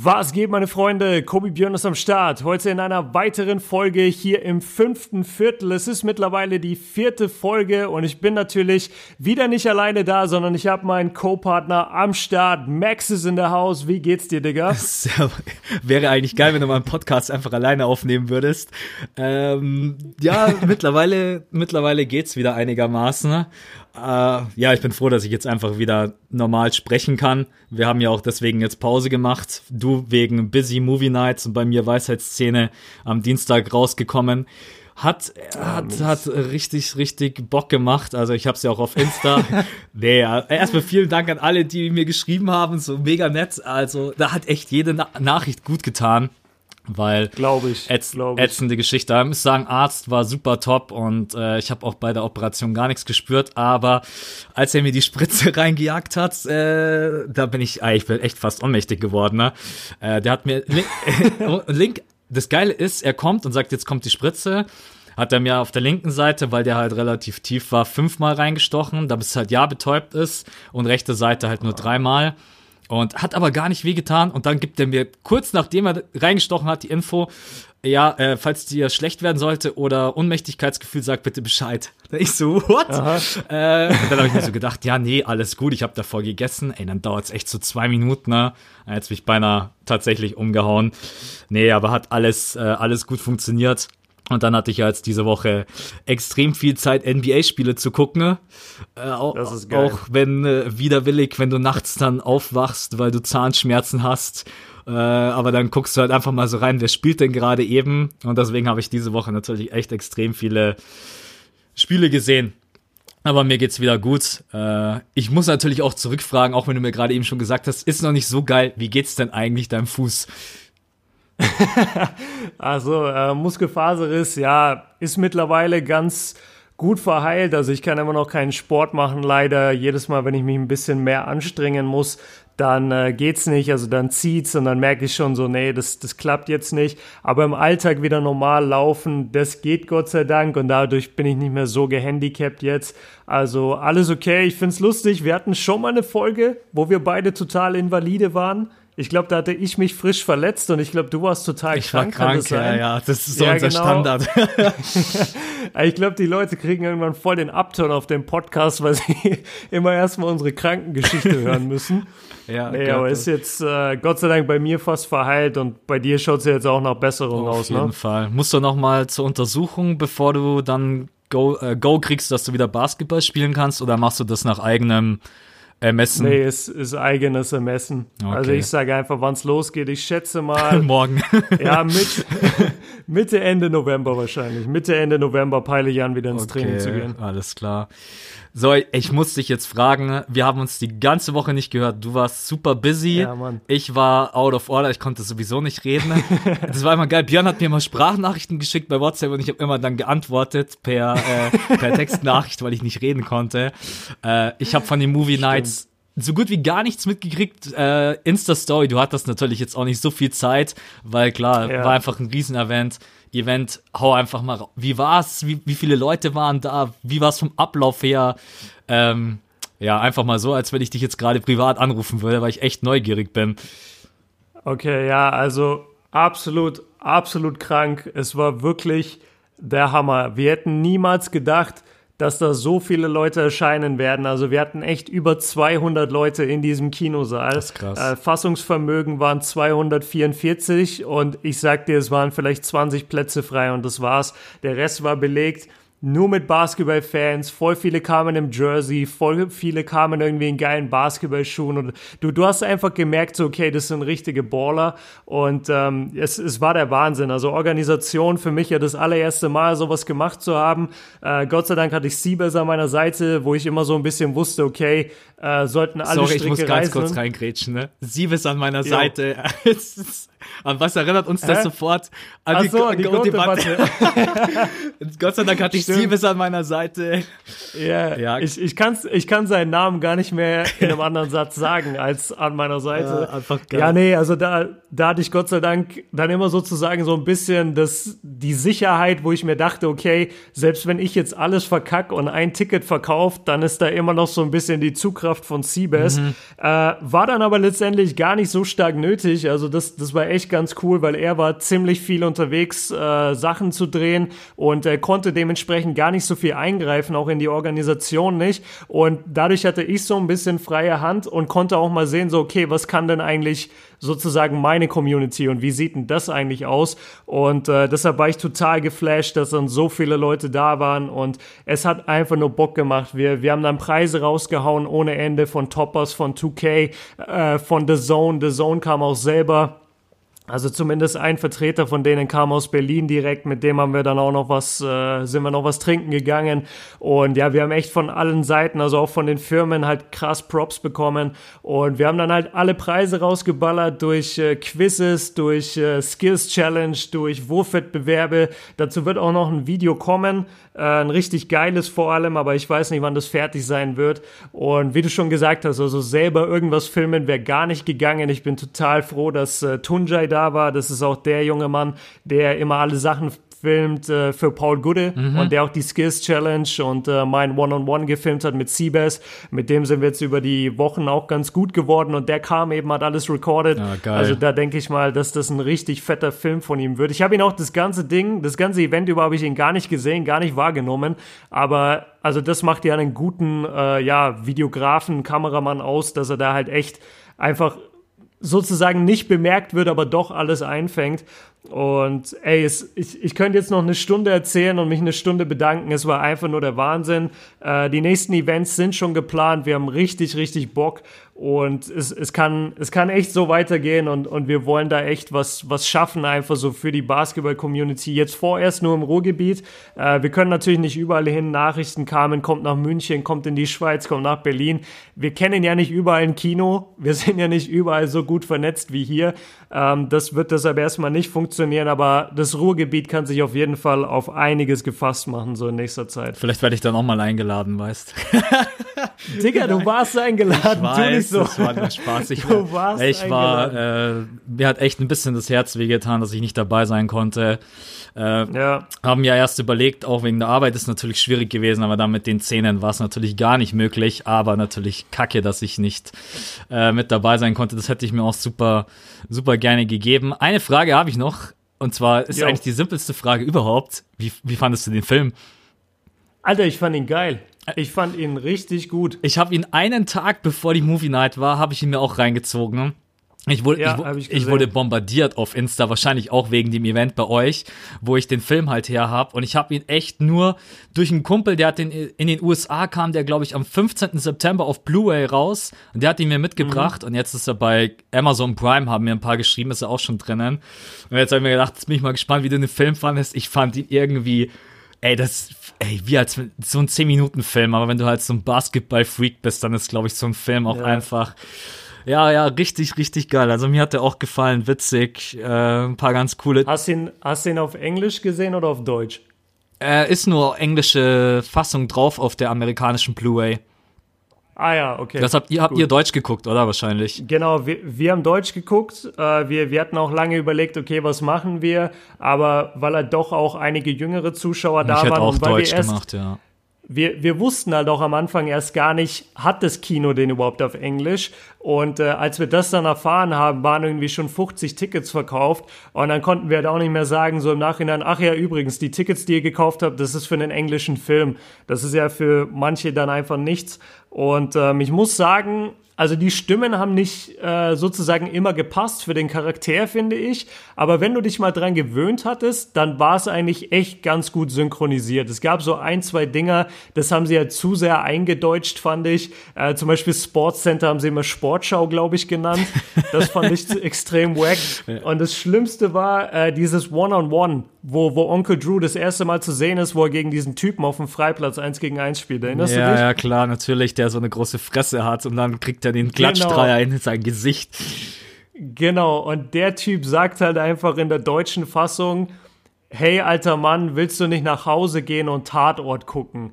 Was geht, meine Freunde? Kobi Björn ist am Start. Heute in einer weiteren Folge hier im fünften Viertel. Es ist mittlerweile die vierte Folge und ich bin natürlich wieder nicht alleine da, sondern ich habe meinen Co-Partner am Start. Max ist in der Haus. Wie geht's dir, Digga? Wäre eigentlich geil, wenn du mal einen Podcast einfach alleine aufnehmen würdest. Ähm, ja, mittlerweile, mittlerweile geht's wieder einigermaßen. Äh, ja, ich bin froh, dass ich jetzt einfach wieder normal sprechen kann. Wir haben ja auch deswegen jetzt Pause gemacht. Du wegen Busy Movie Nights und bei mir Weisheitsszene am Dienstag rausgekommen. Hat, hat, hat richtig, richtig Bock gemacht. Also ich habe es ja auch auf Insta. nee, erstmal vielen Dank an alle, die mir geschrieben haben. So mega nett. Also da hat echt jede Na Nachricht gut getan weil Glaube ich, ätz glaub ich. ätzende Geschichte. Ich muss sagen, Arzt war super top und äh, ich habe auch bei der Operation gar nichts gespürt, aber als er mir die Spritze reingejagt hat, äh, da bin ich, ah, ich bin echt fast ohnmächtig geworden. Ne? Äh, der hat mir Link, Link, das Geile ist, er kommt und sagt, jetzt kommt die Spritze. Hat er mir auf der linken Seite, weil der halt relativ tief war, fünfmal reingestochen, da bis halt ja betäubt ist und rechte Seite halt nur dreimal und hat aber gar nicht wehgetan. Und dann gibt er mir kurz nachdem er reingestochen hat die Info, ja, äh, falls dir schlecht werden sollte oder Unmächtigkeitsgefühl, sag bitte Bescheid. Ich so, what? Äh, und dann habe ich mir so gedacht, ja, nee, alles gut, ich habe davor gegessen. Ey, dann dauert's echt so zwei Minuten, ne? Jetzt bin ich beinahe tatsächlich umgehauen. Nee, aber hat alles, äh, alles gut funktioniert. Und dann hatte ich ja jetzt diese Woche extrem viel Zeit, NBA-Spiele zu gucken. Äh, auch, auch wenn äh, widerwillig, wenn du nachts dann aufwachst, weil du Zahnschmerzen hast. Äh, aber dann guckst du halt einfach mal so rein, wer spielt denn gerade eben. Und deswegen habe ich diese Woche natürlich echt extrem viele Spiele gesehen. Aber mir geht's wieder gut. Äh, ich muss natürlich auch zurückfragen, auch wenn du mir gerade eben schon gesagt hast, ist noch nicht so geil. Wie geht's denn eigentlich deinem Fuß? Also, äh, Muskelfaserriss, ja, ist mittlerweile ganz gut verheilt. Also ich kann immer noch keinen Sport machen, leider. Jedes Mal, wenn ich mich ein bisschen mehr anstrengen muss, dann äh, geht's nicht. Also dann zieht's und dann merke ich schon so, nee, das, das klappt jetzt nicht. Aber im Alltag wieder normal laufen, das geht Gott sei Dank und dadurch bin ich nicht mehr so gehandicapt jetzt. Also alles okay. Ich find's lustig. Wir hatten schon mal eine Folge, wo wir beide total invalide waren. Ich glaube, da hatte ich mich frisch verletzt und ich glaube, du warst total Ich war krank. kann krank, das ja, ja. Das ist so Ja, unser genau. Standard. Ich glaube, die Leute kriegen irgendwann voll den Upturn auf dem Podcast, weil sie immer erstmal unsere Krankengeschichte hören müssen. ja, Nee, aber ist jetzt äh, Gott sei Dank bei mir fast verheilt und bei dir schaut es ja jetzt auch nach Besserung Auf aus, jeden ne? Fall. Musst du noch mal zur Untersuchung, bevor du dann Go, äh, Go kriegst, dass du wieder Basketball spielen kannst, oder machst du das nach eigenem Ermessen? Nee, es ist eigenes Ermessen. Also Okay. ich sage einfach, wann es losgeht. Ich schätze mal, Morgen. ja, mit, Mitte, Ende November wahrscheinlich. Mitte, Ende November peile ich an, wieder ins Training zu gehen. alles klar. So, ich muss dich jetzt fragen, wir haben uns die ganze Woche nicht gehört. Du warst super busy. Ja, Mann. Ich war out of order, ich konnte sowieso nicht reden. das war immer geil. Björn hat mir immer Sprachnachrichten geschickt bei WhatsApp und ich habe immer dann geantwortet per, äh, per Textnachricht, weil ich nicht reden konnte. Äh, ich habe von den Movie Nights so gut wie gar nichts mitgekriegt. Äh, Insta-Story, du hattest natürlich jetzt auch nicht so viel Zeit, weil klar, Ja. war einfach ein Riesen-Event. Event, hau einfach mal. Wie war's? Wie, wie viele Leute waren da? Wie war's vom Ablauf her? Ähm, ja, einfach mal so, als wenn ich dich jetzt gerade privat anrufen würde, weil ich echt neugierig bin. Okay, ja, also absolut, absolut krank. Es war wirklich der Hammer. Wir hätten niemals gedacht, dass da so viele Leute erscheinen werden. Also wir hatten echt über 200 Leute in diesem Kinosaal. Das ist krass. Äh, Fassungsvermögen waren 244 und ich sag dir, es waren vielleicht 20 Plätze frei und das war's. Der Rest war belegt. Nur mit Basketballfans, voll viele kamen im Jersey, voll viele kamen irgendwie in geilen Basketballschuhen und du, du hast einfach gemerkt, so, okay, das sind richtige Baller und ähm, es, es war der Wahnsinn. Also Organisation für mich ja das allererste Mal sowas gemacht zu haben. Äh, Gott sei Dank hatte ich Siebes an meiner Seite, wo ich immer so ein bisschen wusste, okay, äh, sollten alle Sorry, Stricke ich muss ganz kurz reingrätschen, ne? Siebes an meiner Seite. Es ist- an was erinnert uns das Hä? sofort? An Ach so, an die. Go-Debatte. Gott sei Dank hatte ich. Steve ist an meiner Seite. Ja, Ja. Ich, ich, kann's, ich kann seinen Namen gar nicht mehr in einem anderen Satz sagen als an meiner Seite. Ja, einfach geil. Ja, nee, also da, da hatte ich Gott sei Dank dann immer sozusagen so ein bisschen das, die Sicherheit, wo ich mir dachte, okay, selbst wenn ich jetzt alles verkack und ein Ticket verkauft, dann ist da immer noch so ein bisschen die Zugkraft von Seabass. Mhm. Äh, war dann aber letztendlich gar nicht so stark nötig. Also das, das war echt ganz cool, weil er war ziemlich viel unterwegs, äh, Sachen zu drehen und er konnte dementsprechend gar nicht so viel eingreifen, auch in die Organisation nicht. Und dadurch hatte ich so ein bisschen freie Hand und konnte auch mal sehen, so, okay, was kann denn eigentlich sozusagen meine Community und wie sieht denn das eigentlich aus? Und äh, deshalb war ich total geflasht, dass dann so viele Leute da waren und es hat einfach nur Bock gemacht. Wir, wir haben dann Preise rausgehauen ohne Ende von Toppers, von 2K, äh, von The Zone. The Zone kam auch selber. Also zumindest ein Vertreter von denen kam aus Berlin direkt, mit dem haben wir dann auch noch was, äh, sind wir noch was trinken gegangen. Und ja, wir haben echt von allen Seiten, also auch von den Firmen halt krass Props bekommen. Und wir haben dann halt alle Preise rausgeballert durch äh, Quizzes, durch äh, Skills Challenge, durch Wurfwettbewerbe. Dazu wird auch noch ein Video kommen, äh, ein richtig geiles vor allem, aber ich weiß nicht, wann das fertig sein wird. Und wie du schon gesagt hast, also selber irgendwas filmen wäre gar nicht gegangen. Ich bin total froh, dass äh, Tunjai da war. Das ist auch der junge Mann, der immer alle Sachen filmt äh, für Paul Gude und der auch die Skills Challenge und äh, mein One-on-One gefilmt hat mit Seabass. Mit dem sind wir jetzt über die Wochen auch ganz gut geworden und der kam eben, hat alles recorded. Ja, geil. Also da denke ich mal, dass das ein richtig fetter Film von ihm wird. Ich habe ihn auch das ganze Ding, das ganze Event über habe ich ihn gar nicht gesehen, gar nicht wahrgenommen. Aber also das macht ja einen guten äh, ja, Videografen, Kameramann aus, dass er da halt echt einfach sozusagen nicht bemerkt wird, aber doch alles einfängt. Und ey, es, ich, ich könnte jetzt noch eine Stunde erzählen und mich eine Stunde bedanken. Es war einfach nur der Wahnsinn. Äh, die nächsten Events sind schon geplant. Wir haben richtig, richtig Bock. Und es, es, kann, es kann echt so weitergehen und, und wir wollen da echt was, was schaffen, einfach so für die Basketball-Community. Jetzt vorerst nur im Ruhrgebiet. Äh, wir können natürlich nicht überall hin. Nachrichten kamen, kommt nach München, kommt in die Schweiz, kommt nach Berlin. Wir kennen ja nicht überall ein Kino. Wir sind ja nicht überall so gut vernetzt wie hier. Ähm, das wird deshalb erstmal nicht funktionieren, aber das Ruhrgebiet kann sich auf jeden Fall auf einiges gefasst machen, so in nächster Zeit. Vielleicht werde ich dann auch mal eingeladen, weißt Digga, du warst eingeladen, tu nicht so. das war nur Spaß. Ich, Du warst ich war, äh, mir hat echt ein bisschen das Herz wehgetan, dass ich nicht dabei sein konnte. Äh, Ja, haben ja erst überlegt, auch wegen der Arbeit ist natürlich schwierig gewesen, aber dann mit den Zähnen war es natürlich gar nicht möglich, aber natürlich kacke, dass ich nicht äh, mit dabei sein konnte. Das hätte ich mir auch super, super gerne gegeben. Eine Frage habe ich noch, und zwar ist Jo. eigentlich die simpelste Frage überhaupt. Wie, wie fandest du den Film? Alter, ich fand ihn geil. Ich fand ihn richtig gut. Ich habe ihn einen Tag bevor die Movie Night war, habe ich ihn mir auch reingezogen. Ich wurde, Ja, ich, ich ich, wurde bombardiert auf Insta, wahrscheinlich auch wegen dem Event bei euch, wo ich den Film halt her hab. Und ich habe ihn echt nur durch einen Kumpel, der hat den in den USA kam, der glaube ich am 15. September auf Blu-ray raus. Und der hat ihn mir mitgebracht. Und jetzt ist er bei Amazon Prime, haben mir ein paar geschrieben, ist er auch schon drinnen. Und jetzt habe ich mir gedacht, jetzt bin ich mal gespannt, wie du den Film fandest. Ich fand ihn irgendwie Ey, das, ey, wie als so ein 10-Minuten-Film, aber wenn du halt so ein Basketball-Freak bist, dann ist, glaube ich, so ein Film auch Ja. einfach, ja, ja, richtig, richtig geil. Also mir hat der auch gefallen, witzig, äh, ein paar ganz coole. Hast du ihn, hast ihn auf Englisch gesehen oder auf Deutsch? Äh, ist nur englische Fassung drauf auf der amerikanischen Blu-ray. Ah ja, okay. Das habt ihr, habt Gut. ihr Deutsch geguckt, oder wahrscheinlich? Genau, wir, wir haben Deutsch geguckt. Äh, wir, wir hatten auch lange überlegt, okay, was machen wir? Aber weil halt doch auch einige jüngere Zuschauer da ich hätte waren auch und weil Deutsch wir erst, gemacht, ja. wir, wir wussten halt auch am Anfang erst gar nicht, hat das Kino den überhaupt auf Englisch? Und äh, als wir das dann erfahren haben, waren irgendwie schon 50 Tickets verkauft. Und dann konnten wir halt auch nicht mehr sagen, so im Nachhinein, ach ja, übrigens, die Tickets, die ihr gekauft habt, das ist für einen englischen Film. Das ist ja für manche dann einfach nichts. Und ähm, ich muss sagen, also die Stimmen haben nicht äh, sozusagen immer gepasst für den Charakter, finde ich. Aber wenn du dich mal dran gewöhnt hattest, dann war es eigentlich echt ganz gut synchronisiert. Es gab so ein, zwei Dinger, das haben sie halt zu sehr eingedeutscht, fand ich. Äh, zum Beispiel Sportscenter haben sie immer Sportschau, glaube ich, genannt. Das fand ich extrem wack. Und das Schlimmste war äh, dieses One-on-One, wo, wo Onkel Drew das erste Mal zu sehen ist, wo er gegen diesen Typen auf dem Freiplatz eins gegen eins spielt. Erinnerst du Ja, dich? ja, klar, natürlich, der so eine große Fresse hat und dann kriegt er den Klatschdreier in sein Gesicht. Genau, und der Typ sagt halt einfach in der deutschen Fassung, hey alter Mann, willst du nicht nach Hause gehen und Tatort gucken?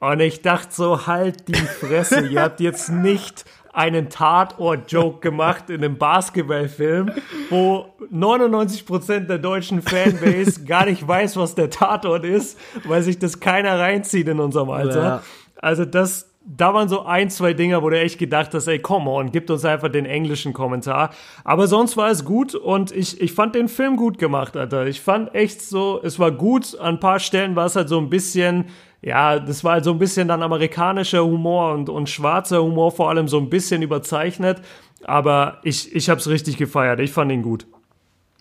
Und ich dachte so, halt die Fresse, ihr habt jetzt nicht einen Tatort-Joke gemacht in einem Basketballfilm, wo 99% der deutschen Fanbase gar nicht weiß, was der Tatort ist, weil sich das keiner reinzieht in unserem Alter. Ja. Also das, da waren so ein, zwei Dinger, wo du echt gedacht hast, ey, come on, gibt uns einfach den englischen Kommentar. Aber sonst war es gut und ich, ich fand den Film gut gemacht, Alter. Ich fand echt so, es war gut. An ein paar Stellen war es halt so ein bisschen, ja, das war halt so ein bisschen dann amerikanischer Humor und, und schwarzer Humor vor allem so ein bisschen überzeichnet. Aber ich, ich hab's richtig gefeiert. Ich fand ihn gut.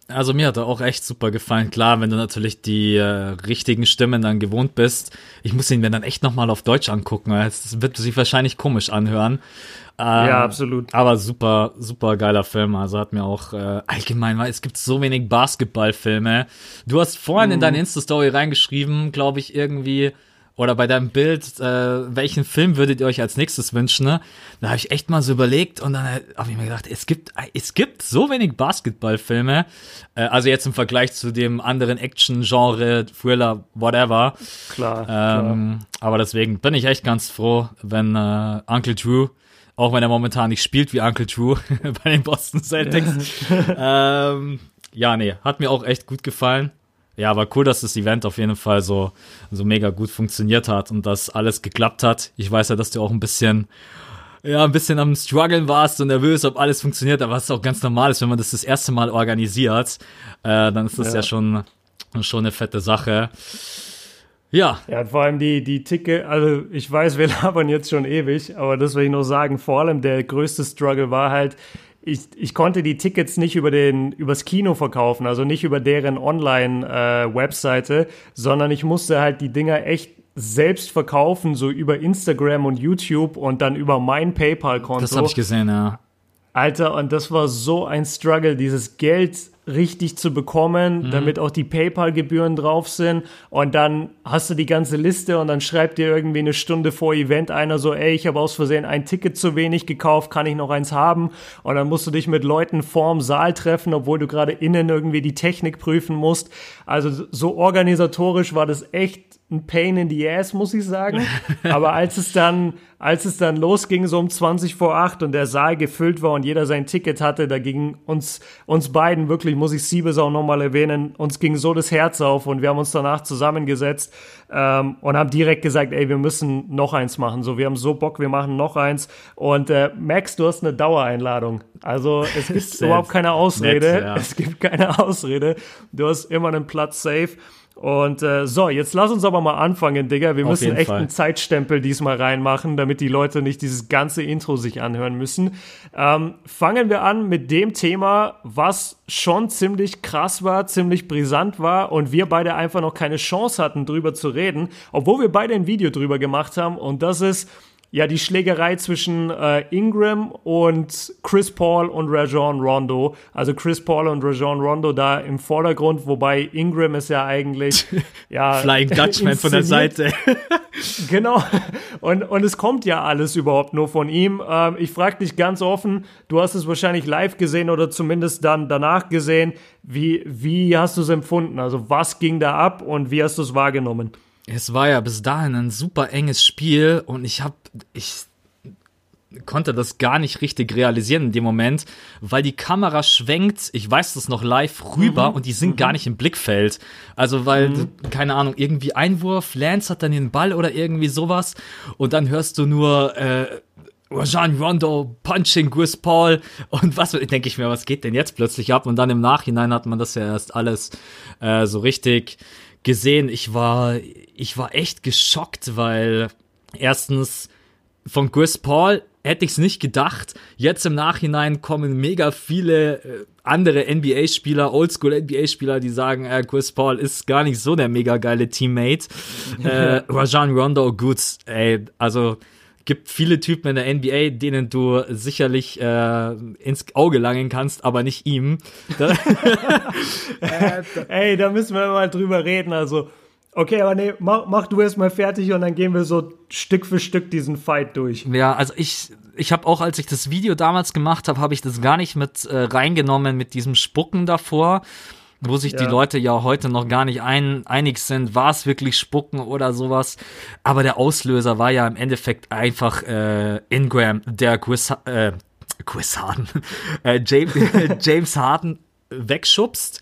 Also mir hat er auch echt super gefallen. Klar, wenn du natürlich die äh, richtigen Stimmen dann gewohnt bist. Ich muss ihn mir dann echt nochmal auf Deutsch angucken. Es wird sich wahrscheinlich komisch anhören. Ähm, Ja, absolut. Aber super, super geiler Film. Also hat mir auch äh, allgemein, weil es gibt so wenig Basketballfilme. Du hast vorhin in deine Insta-Story reingeschrieben, glaube ich, irgendwie, oder bei deinem Bild, äh, welchen Film würdet ihr euch als nächstes wünschen? Ne? Da habe ich echt mal so überlegt und dann habe ich mir gedacht, es gibt, es gibt so wenig Basketballfilme. Äh, also jetzt im Vergleich zu dem anderen Action-Genre, Thriller, whatever. Klar. klar. Ähm, aber deswegen bin ich echt ganz froh, wenn äh, Uncle Drew, auch wenn er momentan nicht spielt wie Uncle Drew bei den Boston Celtics. ähm, ja, nee, hat mir auch echt gut gefallen. Ja, aber cool, dass das Event auf jeden Fall so, so mega gut funktioniert hat und dass alles geklappt hat. Ich weiß ja, dass du auch ein bisschen, ja, ein bisschen am struggeln warst und nervös, ob alles funktioniert, aber was auch ganz normal ist, wenn man das das erste Mal organisiert, äh, dann ist das ja, Ja. schon, schon eine fette Sache. Ja, Ja, vor allem die, die Ticket, also ich weiß, wir labern jetzt schon ewig, aber das will ich nur sagen, vor allem der größte Struggle war halt, ich, ich konnte die Tickets nicht über den, übers Kino verkaufen, also nicht über deren Online-Webseite, sondern ich musste halt die Dinger echt selbst verkaufen, so über Instagram und YouTube und dann über mein PayPal-Konto. das habe ich gesehen, ja. Alter, und das war so ein Struggle, dieses Geld richtig zu bekommen, damit auch die PayPal-Gebühren drauf sind. Und dann hast du die ganze Liste und dann schreibt dir irgendwie eine Stunde vor Event einer so, ey, ich habe aus Versehen ein Ticket zu wenig gekauft, kann ich noch eins haben? Und dann musst du dich mit Leuten vorm Saal treffen, obwohl du gerade innen irgendwie die Technik prüfen musst. Also so organisatorisch war das echt ein Pain in the ass, muss ich sagen. Aber als es dann, als es dann losging, so um 20 vor 8 und der Saal gefüllt war und jeder sein Ticket hatte, da ging uns, uns beiden wirklich, muss ich Siebes auch nochmal erwähnen, uns ging so das Herz auf und wir haben uns danach zusammengesetzt ähm, und haben direkt gesagt, ey, wir müssen noch eins machen. So, wir haben so Bock, wir machen noch eins. Und äh, Max, du hast eine Dauereinladung. Also es gibt überhaupt keine Ausrede. nett, ja. Es gibt keine Ausrede. Du hast immer einen Platz safe. Und äh, so, jetzt lass uns aber mal anfangen, Digga. Wir Auf müssen echt Fall. einen Zeitstempel diesmal reinmachen, damit die Leute nicht dieses ganze Intro sich anhören müssen. Ähm, fangen wir an mit dem Thema, was schon ziemlich krass war, ziemlich brisant war und wir beide einfach noch keine Chance hatten, drüber zu reden, obwohl wir beide ein Video drüber gemacht haben. Und das ist ja die Schlägerei zwischen äh, Ingram und Chris Paul und Rajon Rondo. Also Chris Paul und Rajon Rondo da im Vordergrund, wobei Ingram ist ja eigentlich ja Flying Dutchman von der. Seite. Genau. Und, und es kommt ja alles überhaupt nur von ihm. Ähm, ich frage dich ganz offen, du hast es wahrscheinlich live gesehen oder zumindest dann danach gesehen. Wie, wie hast du es empfunden? Also was ging da ab und wie hast du es wahrgenommen? Es war ja bis dahin ein super enges Spiel und ich habe ich konnte das gar nicht richtig realisieren in dem Moment, weil die Kamera schwenkt, ich weiß das noch live rüber und die sind gar nicht im Blickfeld. Also weil keine Ahnung, irgendwie Einwurf, Lance hat dann den Ball oder irgendwie sowas und dann hörst du nur äh, Rajon Rondo punching Chris Paul und was denke ich mir, was geht denn jetzt plötzlich ab? Und dann im Nachhinein hat man das ja erst alles äh, so richtig gesehen. Ich war, ich war echt geschockt, weil erstens von Chris Paul hätte ich es nicht gedacht. Jetzt im Nachhinein kommen mega viele äh, andere NBA-Spieler, Oldschool-NBA-Spieler, die sagen, äh, Chris Paul ist gar nicht so der mega geile Teammate. äh, Rajon Rondo, gut, ey, also gibt viele Typen in der NBA, denen du sicherlich äh, ins Auge langen kannst, aber nicht ihm. Da, Ey, da müssen wir mal drüber reden. Also, okay, aber nee, mach, mach du erst mal fertig und dann gehen wir so Stück für Stück diesen Fight durch. Ja, also ich, ich habe auch, als ich das Video damals gemacht habe, habe ich das gar nicht mit äh, reingenommen mit diesem Spucken davor. wo sich Ja. die Leute ja heute noch gar nicht ein, einig sind, war es wirklich Spucken oder sowas. Aber der Auslöser war ja im Endeffekt einfach äh, Ingram, der Chris, äh, Chris Harden, äh, James, James Harden wegschubst.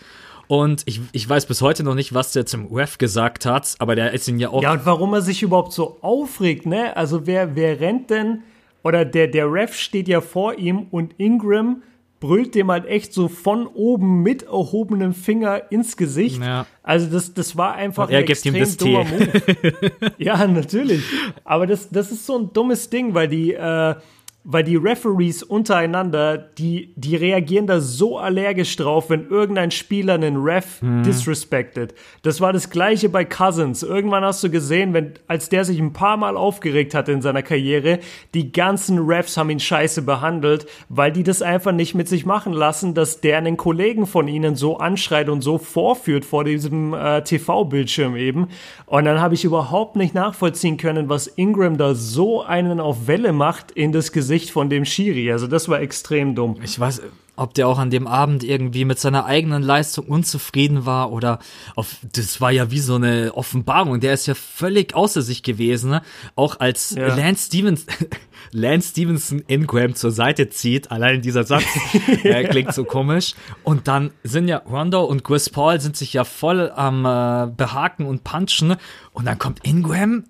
Und ich, ich weiß bis heute noch nicht, was der zum Ref gesagt hat, aber der ist ihn ja auch Ja, und warum er sich überhaupt so aufregt, ne? Also wer, wer rennt denn, oder der, der Ref steht ja vor ihm und Ingram brüllt dem halt echt so von oben mit erhobenem Finger ins Gesicht. Ja. Also das, das war einfach Und er ein gibt ihm extrem das dummer Move. ja, natürlich. Aber das, das ist so ein dummes Ding, weil die, äh, weil die Referees untereinander, die, die reagieren da so allergisch drauf, wenn irgendein Spieler einen Ref Mhm. disrespected. Das war das gleiche bei Cousins. Irgendwann hast du gesehen, wenn, als der sich ein paar Mal aufgeregt hatte in seiner Karriere, die ganzen Refs haben ihn scheiße behandelt, weil die das einfach nicht mit sich machen lassen, dass der einen Kollegen von ihnen so anschreit und so vorführt vor diesem äh, TV-Bildschirm eben. Und dann habe ich überhaupt nicht nachvollziehen können, was Ingram da so einen auf Welle macht in das Gesicht von dem Schiri. Also das war extrem dumm. Ich weiß, ob der auch an dem Abend irgendwie mit seiner eigenen Leistung unzufrieden war oder auf, das war ja wie so eine Offenbarung. Der ist ja völlig außer sich gewesen, ne? Auch als Ja. Lance Stevens, Lance Stevenson Ingram zur Seite zieht, allein dieser Satz äh, klingt so komisch. Und dann sind ja Rondo und Chris Paul sind sich ja voll am äh, behaken und punchen und dann kommt Ingram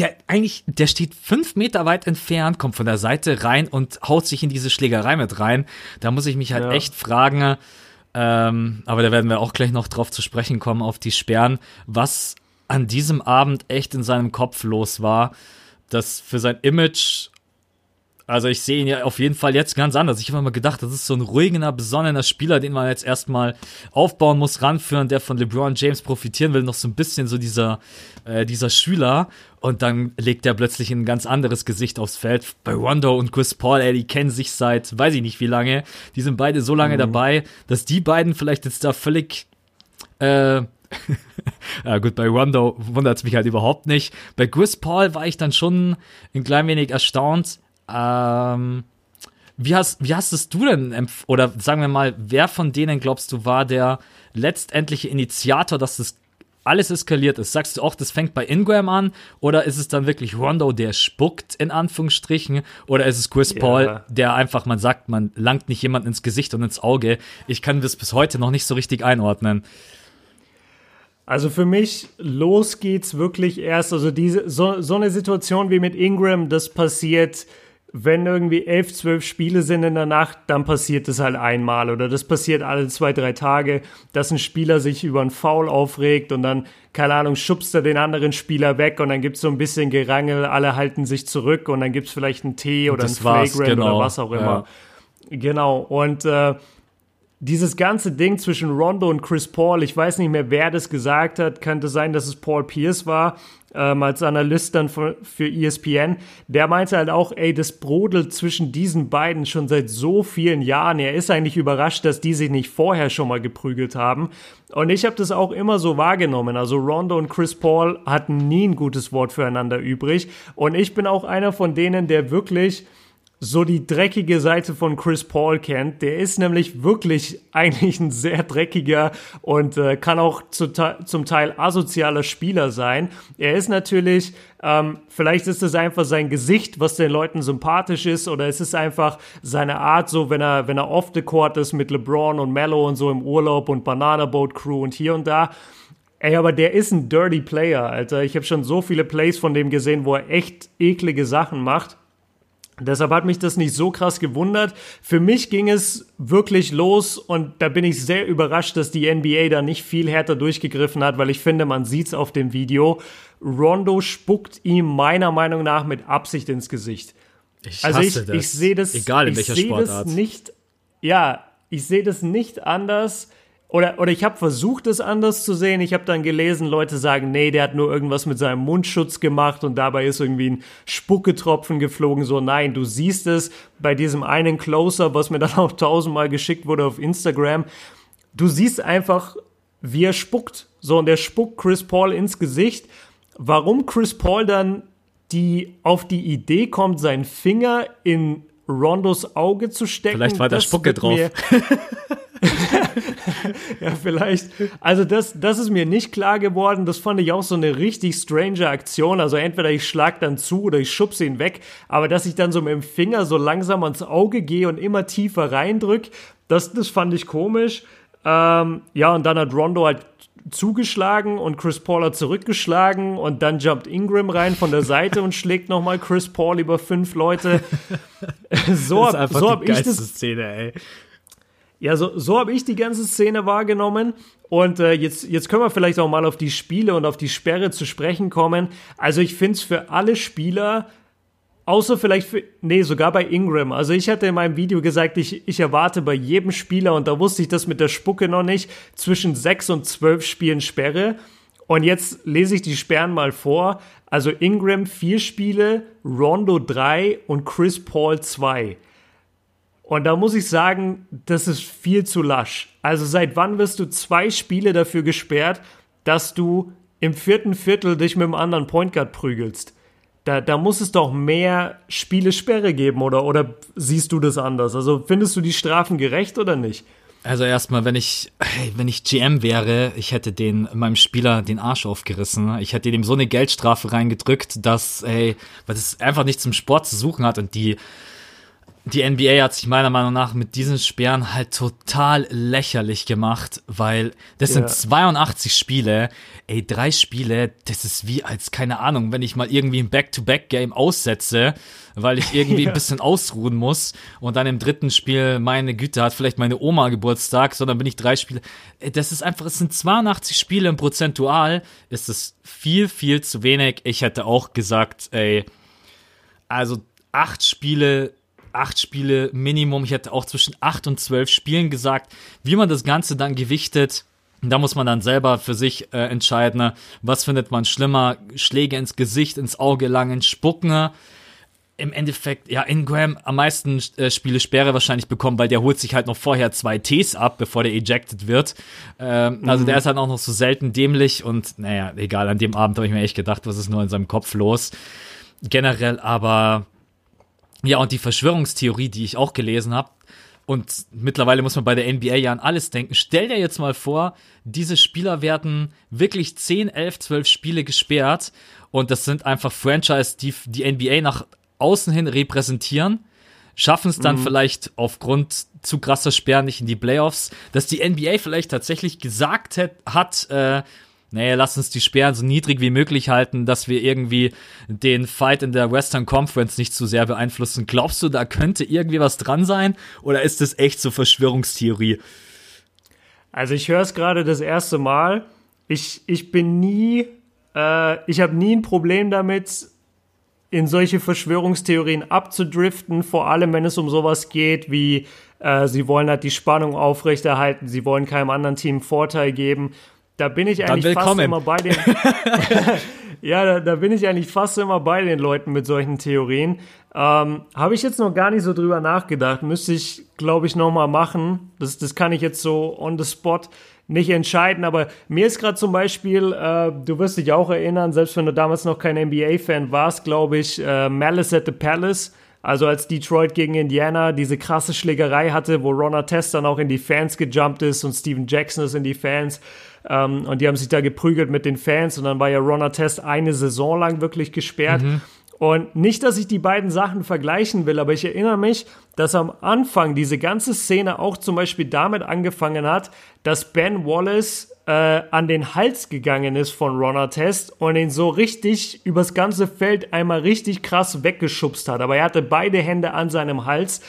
der eigentlich, der steht fünf Meter weit entfernt, kommt von der Seite rein und haut sich in diese Schlägerei mit rein. Da muss ich mich halt Ja. echt fragen, ähm, aber da werden wir auch gleich noch drauf zu sprechen kommen, auf die Sperren, was an diesem Abend echt in seinem Kopf los war, dass für sein Image also ich sehe ihn ja auf jeden Fall jetzt ganz anders. Ich habe immer gedacht, das ist so ein ruhiger, besonnener Spieler, den man jetzt erstmal aufbauen muss, ranführen, der von LeBron James profitieren will, noch so ein bisschen so dieser, äh, dieser Schüler. Und dann legt er plötzlich ein ganz anderes Gesicht aufs Feld. Bei Rondo und Chris Paul, ey, die kennen sich seit weiß ich nicht wie lange. Die sind beide so lange dabei, dass die beiden vielleicht jetzt da völlig äh, ja gut, bei Rondo wundert es mich halt überhaupt nicht. Bei Chris Paul war ich dann schon ein klein wenig erstaunt. Ähm, wie hast, wie hast es du denn, oder sagen wir mal, wer von denen glaubst du war der letztendliche Initiator, dass das alles eskaliert ist? Sagst du auch, das fängt bei Ingram an? Oder ist es dann wirklich Rondo, der spuckt, in Anführungsstrichen? Oder ist es Chris Paul, der einfach, man sagt, man langt nicht jemand ins Gesicht und ins Auge? Ich kann das bis heute noch nicht so richtig einordnen. Also für mich, los geht's wirklich erst, also diese, so, so eine Situation wie mit Ingram, das passiert, wenn irgendwie elf, zwölf Spiele sind in der Nacht, dann passiert das halt einmal oder das passiert alle zwei, drei Tage, dass ein Spieler sich über einen Foul aufregt und dann, keine Ahnung, schubst er den anderen Spieler weg und dann gibt's so ein bisschen Gerangel, alle halten sich zurück und dann gibt's vielleicht einen Tee oder das ein war's, Flagrant genau, oder was auch ja. immer. Genau, und äh, dieses ganze Ding zwischen Rondo und Chris Paul, ich weiß nicht mehr, wer das gesagt hat, könnte sein, dass es Paul Pierce war, ähm, als Analyst dann für, für ESPN. Der meinte halt auch, ey, das brodelt zwischen diesen beiden schon seit so vielen Jahren. Er ist eigentlich überrascht, dass die sich nicht vorher schon mal geprügelt haben. Und ich habe das auch immer so wahrgenommen. Also Rondo und Chris Paul hatten nie ein gutes Wort füreinander übrig. Und ich bin auch einer von denen, der wirklich so die dreckige Seite von Chris Paul kennt. Der ist nämlich wirklich eigentlich ein sehr dreckiger und äh, kann auch zu, zum Teil asozialer Spieler sein. Er ist natürlich, ähm, vielleicht ist es einfach sein Gesicht, was den Leuten sympathisch ist, oder es ist einfach seine Art, so wenn er, wenn er off the court ist mit LeBron und Mello und so im Urlaub und Banana Boat Crew und hier und da. Ey, aber der ist ein dirty Player, Alter. Ich habe schon so viele Plays von dem gesehen, wo er echt eklige Sachen macht. Deshalb hat mich das nicht so krass gewundert. Für mich ging es wirklich los und da bin ich sehr überrascht, dass die NBA da nicht viel härter durchgegriffen hat, weil ich finde, man sieht's auf dem Video. Rondo spuckt ihm meiner Meinung nach mit Absicht ins Gesicht. Ich Also ich, hasse das. ich sehe das, Egal in ich welcher Sportart. Das nicht, ja, ich sehe das nicht anders. Oder, oder ich habe versucht, es anders zu sehen. Ich habe dann gelesen, Leute sagen, nee, der hat nur irgendwas mit seinem Mundschutz gemacht und dabei ist irgendwie ein Spucketropfen geflogen. So, nein, du siehst es bei diesem einen Closer, was mir dann auch tausendmal geschickt wurde auf Instagram. Du siehst einfach, wie er spuckt. So, und der spuckt Chris Paul ins Gesicht. Warum Chris Paul dann die auf die Idee kommt, seinen Finger in Rondos Auge zu stecken. Vielleicht war da Spucke drauf. Ja, vielleicht. Also das, das ist mir nicht klar geworden. Das fand ich auch so eine richtig strange Aktion. Also entweder ich schlag dann zu oder ich schubse ihn weg. Aber dass ich dann so mit dem Finger so langsam ans Auge gehe und immer tiefer reindrück, das, das fand ich komisch. Ähm, ja, und dann hat Rondo halt zugeschlagen und Chris Paul hat zurückgeschlagen und dann jumpt Ingram rein von der Seite und schlägt nochmal Chris Paul über fünf Leute. so habe so hab ich das. Szene, ey. Ja, so, so habe ich die ganze Szene wahrgenommen. Und äh, jetzt, jetzt können wir vielleicht auch mal auf die Spiele und auf die Sperre zu sprechen kommen. Also ich finde es für alle Spieler Außer vielleicht für, nee, sogar bei Ingram. Also ich hatte in meinem Video gesagt, ich, ich erwarte bei jedem Spieler, und da wusste ich das mit der Spucke noch nicht, zwischen sechs und zwölf Spielen Sperre. Und jetzt lese ich die Sperren mal vor. Also Ingram vier Spiele, Rondo drei und Chris Paul zwei. Und da muss ich sagen, das ist viel zu lasch. Also seit wann wirst du zwei Spiele dafür gesperrt, dass du im vierten Viertel dich mit einem anderen Point Guard prügelst? Da, da muss es doch mehr Spielesperre geben, oder, oder siehst du das anders? Also findest du die Strafen gerecht oder nicht? Also erstmal, wenn ich, wenn ich GM wäre, ich hätte den, meinem Spieler den Arsch aufgerissen. Ich hätte ihm so eine Geldstrafe reingedrückt, dass, ey, weil das einfach nichts im Sport zu suchen hat und die, die NBA hat sich meiner Meinung nach mit diesen Sperren halt total lächerlich gemacht, weil das sind 82 Spiele. Ey, drei Spiele, das ist wie als, keine Ahnung, wenn ich mal irgendwie ein Back-to-Back-Game aussetze, weil ich irgendwie ein bisschen ausruhen muss und dann im dritten Spiel, meine Güte, hat vielleicht meine Oma Geburtstag, sondern bin ich drei Spiele. Das ist einfach, es sind 82 Spiele und prozentual ist es viel, viel zu wenig. Ich hätte auch gesagt, ey, also acht Spiele acht Spiele Minimum. Ich hätte auch zwischen acht und zwölf Spielen gesagt. Wie man das Ganze dann gewichtet, da muss man dann selber für sich äh, entscheiden, was findet man schlimmer. Schläge ins Gesicht, ins Auge langen, spucken. Im Endeffekt, ja, Ingram am meisten äh, Spiele Sperre wahrscheinlich bekommen, weil der holt sich halt noch vorher zwei Ts ab, bevor der ejected wird. Ähm, also der mhm. ist halt auch noch so selten dämlich und naja, egal, an dem Abend habe ich mir echt gedacht, was ist nur in seinem Kopf los. Generell aber ja, und die Verschwörungstheorie, die ich auch gelesen habe, und mittlerweile muss man bei der NBA ja an alles denken. Stell dir jetzt mal vor, diese Spieler werden wirklich 10, 11, 12 Spiele gesperrt und das sind einfach Franchise, die die NBA nach außen hin repräsentieren, schaffen es dann mhm. vielleicht aufgrund zu krasser Sperren nicht in die Playoffs, dass die NBA vielleicht tatsächlich gesagt hat, hat äh, naja, lass uns die Sperren so niedrig wie möglich halten, dass wir irgendwie den Fight in der Western Conference nicht zu sehr beeinflussen. Glaubst du, da könnte irgendwie was dran sein? Oder ist das echt so Verschwörungstheorie? Also ich höre es gerade das erste Mal. Ich, ich bin nie, äh, ich habe nie ein Problem damit, in solche Verschwörungstheorien abzudriften, vor allem wenn es um sowas geht wie, äh, sie wollen halt die Spannung aufrechterhalten, sie wollen keinem anderen Team Vorteil geben. Da bin ich eigentlich fast immer bei den. ja, da, da, bin ich eigentlich fast immer bei den Leuten mit solchen Theorien. Ähm, Habe ich jetzt noch gar nicht so drüber nachgedacht. Müsste ich, glaube ich, noch mal machen. Das, das kann ich jetzt so on the spot nicht entscheiden. Aber mir ist gerade zum Beispiel, äh, du wirst dich auch erinnern, selbst wenn du damals noch kein NBA-Fan warst, glaube ich, äh, Malice at the Palace. Also als Detroit gegen Indiana diese krasse Schlägerei hatte, wo Ron Artest dann auch in die Fans gejumpt ist und Steven Jackson ist in die Fans. Ähm, und die haben sich da geprügelt mit den Fans und dann war ja Ron Artest eine Saison lang wirklich gesperrt. Mhm. Und nicht, dass ich die beiden Sachen vergleichen will, aber ich erinnere mich, dass am Anfang diese ganze Szene auch zum Beispiel damit angefangen hat, dass Ben Wallace äh, an den Hals gegangen ist von Ron Artest und ihn so richtig übers ganze Feld einmal richtig krass weggeschubst hat. Aber er hatte beide Hände an seinem Hals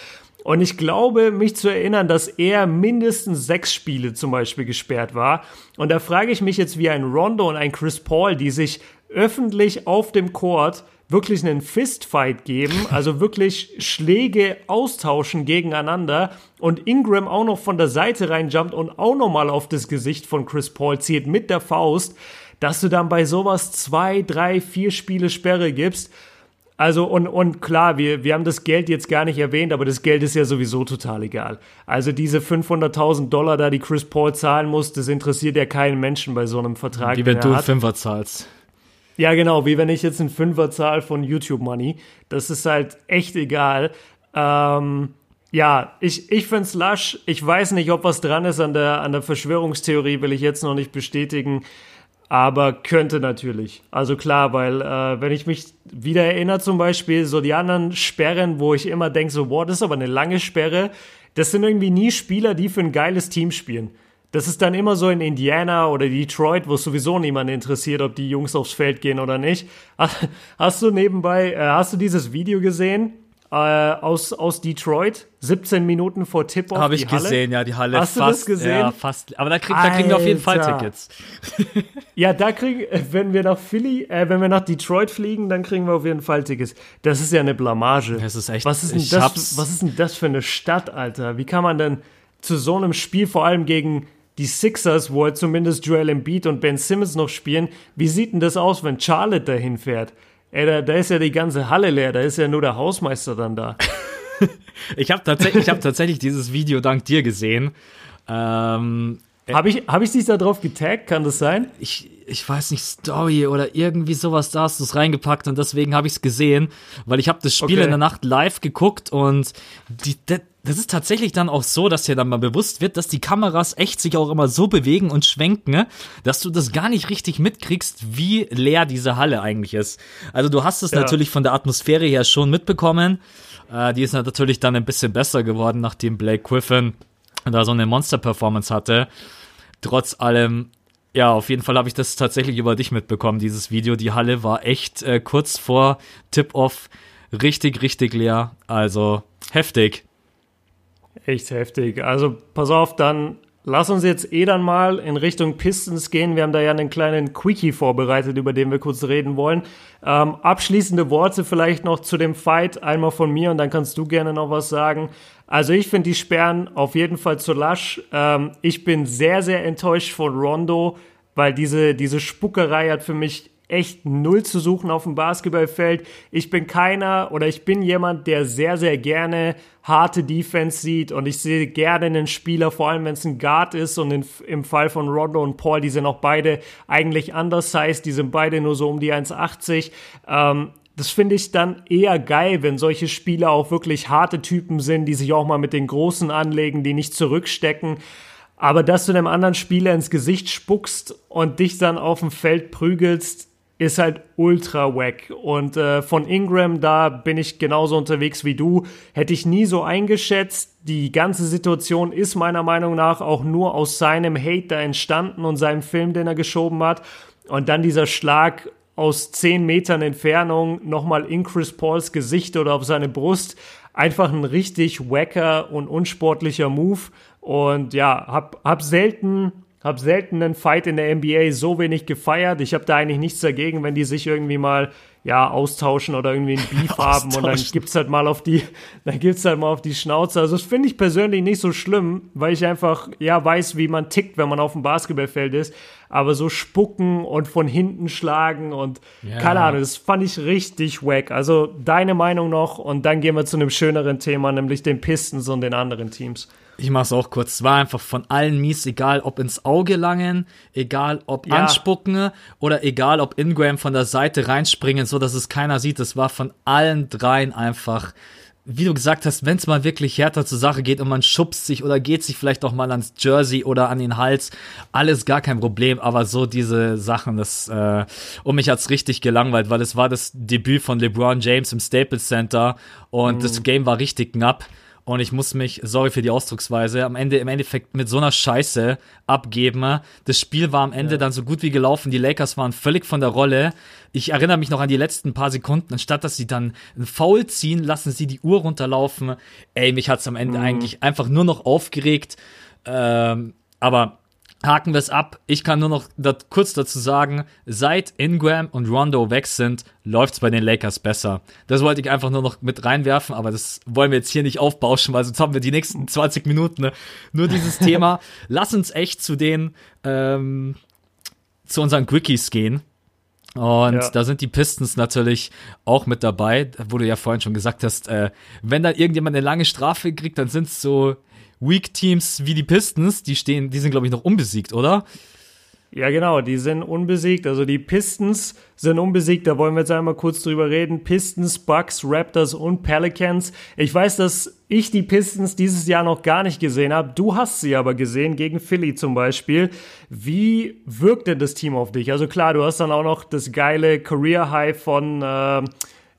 und ich glaube, mich zu erinnern, dass er mindestens sechs Spiele zum Beispiel gesperrt war. Und da frage ich mich jetzt, wie ein Rondo und ein Chris Paul, die sich öffentlich auf dem Court wirklich einen Fistfight geben, also wirklich Schläge austauschen gegeneinander und Ingram auch noch von der Seite reinjumpt und auch nochmal auf das Gesicht von Chris Paul zieht mit der Faust, dass du dann bei sowas zwei, drei, vier Spiele Sperre gibst also und, und klar, wir, wir haben das Geld jetzt gar nicht erwähnt, aber das Geld ist ja sowieso total egal. Also diese 500.000 Dollar da, die Chris Paul zahlen muss, das interessiert ja keinen Menschen bei so einem Vertrag. Wie wenn du einen Fünfer zahlst. Ja, genau, wie wenn ich jetzt einen Fünfer zahle von YouTube Money. Das ist halt echt egal. Ähm, Ja, ich, ich finde Slush. Ich weiß nicht, ob was dran ist an der, an der Verschwörungstheorie, will ich jetzt noch nicht bestätigen. Aber könnte natürlich. Also klar, weil äh, wenn ich mich wieder erinnere zum Beispiel, so die anderen Sperren, wo ich immer denke, so, boah, das ist aber eine lange Sperre, das sind irgendwie nie Spieler, die für ein geiles Team spielen. Das ist dann immer so in Indiana oder Detroit, wo es sowieso niemand interessiert, ob die Jungs aufs Feld gehen oder nicht. Hast du nebenbei, äh, hast du dieses Video gesehen? Äh, aus, aus Detroit, 17 Minuten vor Tip-Off. Habe ich gesehen, ja, die Halle. Hast fast, du das gesehen? Ja, fast. Aber da, krieg, da kriegen wir auf jeden Fall. Tickets. Ja, da kriegen, wenn wir nach Philly, äh, wenn wir nach Detroit fliegen, dann kriegen wir auf jeden Fall Tickets. Das ist ja eine Blamage. Das ist echt- Was ist denn das? Was ist denn das für eine Stadt, Alter? Wie kann man denn zu so einem Spiel, vor allem gegen die Sixers, wo halt zumindest Joel Embiid und Ben Simmons noch spielen, wie sieht denn das aus, wenn Charlotte dahin fährt? Ey, da, da ist ja die ganze Halle leer, da ist ja nur der Hausmeister dann da. Ich habe tatsächlich, ich hab tatsächlich dieses Video dank dir gesehen. Ähm, Habe ich, hab ich dich da drauf getaggt? Kann das sein? ich, ich weiß nicht, Story oder irgendwie sowas, da hast du es reingepackt und deswegen habe ich es gesehen, weil ich habe das Spiel Okay. in der Nacht live geguckt und die, das ist tatsächlich dann auch so, dass dir dann mal bewusst wird, dass die Kameras echt sich auch immer so bewegen und schwenken, ne, dass du das gar nicht richtig mitkriegst, wie leer diese Halle eigentlich ist. Also du hast es Ja. natürlich von der Atmosphäre her schon mitbekommen. Äh, die ist natürlich dann ein bisschen besser geworden, nachdem Blake Griffin da so eine Monster-Performance hatte. Trotz allem, ja, auf jeden Fall habe ich das tatsächlich über dich mitbekommen, dieses Video. Die Halle war echt äh, kurz vor Tip-Off richtig, richtig leer. Also heftig. Echt heftig. Also pass auf, dann lass uns jetzt eh dann mal in Richtung Pistons gehen. Wir haben da ja einen kleinen Quickie vorbereitet, über den wir kurz reden wollen. Ähm, abschließende Worte vielleicht noch zu dem Fight, einmal von mir und dann kannst du gerne noch was sagen. Also ich finde die Sperren auf jeden Fall zu lasch. Ähm, ich bin sehr, sehr enttäuscht von Rondo, weil diese, diese Spuckerei hat für mich echt null zu suchen auf dem Basketballfeld. Ich bin keiner oder ich bin jemand, der sehr, sehr gerne harte Defense sieht und ich sehe gerne einen Spieler, vor allem wenn es ein Guard ist und in, im Fall von Rondo und Paul, die sind auch beide eigentlich undersized, die sind beide nur so um die 1,80. Ähm, das finde ich dann eher geil, wenn solche Spieler auch wirklich harte Typen sind, die sich auch mal mit den Großen anlegen, die nicht zurückstecken. Aber dass du einem anderen Spieler ins Gesicht spuckst und dich dann auf dem Feld prügelst, ist halt ultra wack. Und äh, von Ingram, da bin ich genauso unterwegs wie du. Hätte ich nie so eingeschätzt. Die ganze Situation ist meiner Meinung nach auch nur aus seinem Hate da entstanden und seinem Film, den er geschoben hat. Und dann dieser Schlag aus 10 Metern Entfernung nochmal in Chris Pauls Gesicht oder auf seine Brust. Einfach ein richtig wacker und unsportlicher Move. Und ja, hab, hab selten hab selten einen Fight in der NBA so wenig gefeiert. Ich habe da eigentlich nichts dagegen, wenn die sich irgendwie mal ja austauschen oder irgendwie ein Beef haben und dann gibt's halt mal auf die, dann gibt's halt mal auf die Schnauze. Also das finde ich persönlich nicht so schlimm, weil ich einfach ja weiß, wie man tickt, wenn man auf dem Basketballfeld ist. Aber so spucken und von hinten schlagen und Ja. keine Ahnung, das fand ich richtig wack. Also deine Meinung noch und dann gehen wir zu einem schöneren Thema, nämlich den Pistons und den anderen Teams. Ich mach's auch kurz. Es war einfach von allen mies, egal ob ins Auge langen, egal ob Ja. anspucken oder egal ob Ingram von der Seite reinspringen, so dass es keiner sieht. Es war von allen dreien einfach, wie du gesagt hast, wenn es mal wirklich härter zur Sache geht und man schubst sich oder geht sich vielleicht auch mal ans Jersey oder an den Hals, alles gar kein Problem. Aber so diese Sachen, das äh, und mich hat's richtig gelangweilt, weil es war das Debüt von LeBron James im Staples Center und das Game war richtig knapp. Und ich muss mich, sorry für die Ausdrucksweise, am Ende im Endeffekt mit so einer Scheiße abgeben. Das Spiel war am Ende dann so gut wie gelaufen. Die Lakers waren völlig von der Rolle. Ich erinnere mich noch an die letzten paar Sekunden. Anstatt dass sie dann einen Foul ziehen, lassen sie die Uhr runterlaufen. Ey, mich hat's am Ende eigentlich einfach nur noch aufgeregt. Ähm, aber haken wir es ab. Ich kann nur noch kurz dazu sagen, seit Ingram und Rondo weg sind, läuft's bei den Lakers besser. Das wollte ich einfach nur noch mit reinwerfen, aber das wollen wir jetzt hier nicht aufbauschen, weil sonst haben wir die nächsten 20 Minuten ne? nur dieses Thema. Lass uns echt zu den ähm, zu unseren Quickies gehen. Und Ja. da sind die Pistons natürlich auch mit dabei, wo du ja vorhin schon gesagt hast, äh, wenn dann irgendjemand eine lange Strafe kriegt, dann sind's so Weak Teams wie die Pistons, die stehen, die sind glaube ich noch unbesiegt, oder? Ja, genau, die sind unbesiegt. Also die Pistons sind unbesiegt. Da wollen wir jetzt einmal kurz drüber reden. Pistons, Bucks, Raptors und Pelicans. Ich weiß, dass ich die Pistons dieses Jahr noch gar nicht gesehen habe. Du hast sie aber gesehen, gegen Philly zum Beispiel. Wie wirkt denn das Team auf dich? Also klar, du hast dann auch noch das geile Career High von, äh,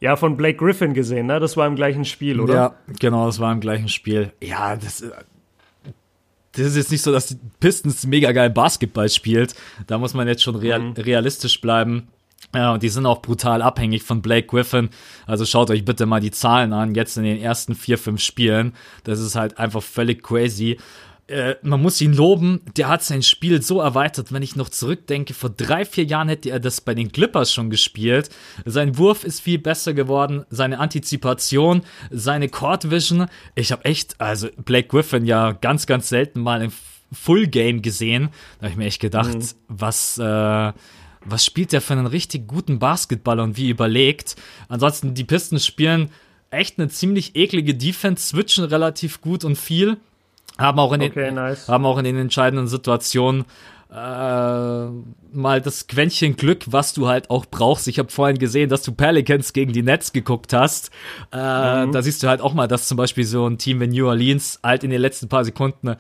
ja, von Blake Griffin gesehen, ne? Das war im gleichen Spiel, oder? Ja, genau, das war im gleichen Spiel. Ja, das das ist jetzt nicht so, dass die Pistons mega geil Basketball spielt. Da muss man jetzt schon real, mhm. realistisch bleiben. Ja, und die sind auch brutal abhängig von Blake Griffin. Also schaut euch bitte mal die Zahlen an, jetzt in den ersten vier, fünf Spielen. Das ist halt einfach völlig crazy. Äh, man muss ihn loben, der hat sein Spiel so erweitert. Wenn ich noch zurückdenke, vor drei, vier Jahren hätte er das bei den Clippers schon gespielt. Sein Wurf ist viel besser geworden, seine Antizipation, seine Court Vision. Ich habe echt, also Blake Griffin ja ganz, ganz selten mal im Full Game gesehen. Da habe ich mir echt gedacht, mhm. was, äh, was spielt der für einen richtig guten Basketball und wie überlegt. Ansonsten, die Pistons spielen echt eine ziemlich eklige Defense, switchen relativ gut und viel. Haben auch in den, okay, nice. haben auch in den entscheidenden Situationen äh, mal das Quäntchen Glück, was du halt auch brauchst. Ich habe vorhin gesehen, dass du Pelicans gegen die Nets geguckt hast. Äh, mhm. Da siehst du halt auch mal, dass zum Beispiel so ein Team wie New Orleans halt in den letzten paar Sekunden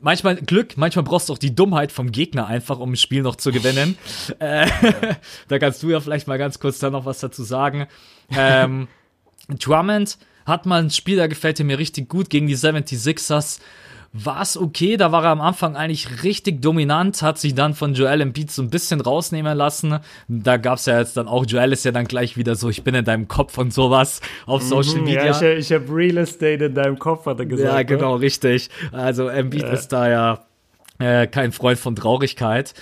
manchmal Glück, manchmal brauchst du auch die Dummheit vom Gegner einfach, um ein Spiel noch zu gewinnen. äh, da kannst du ja vielleicht mal ganz kurz da noch was dazu sagen. Ähm, Drummond hat mal ein Spiel, da gefällt mir richtig gut gegen die 76ers war es okay. Da war er am Anfang eigentlich richtig dominant, hat sich dann von Joel Embiid so ein bisschen rausnehmen lassen. Da gab es ja jetzt dann auch, Joel ist ja dann gleich wieder so, ich bin in deinem Kopf und sowas auf mhm, Social Media. Ja, ich, ich habe Real Estate in deinem Kopf, hat er gesagt. Ja, ne? genau, ne? richtig. Also Embiid ja. ist da ja äh, kein Freund von Traurigkeit.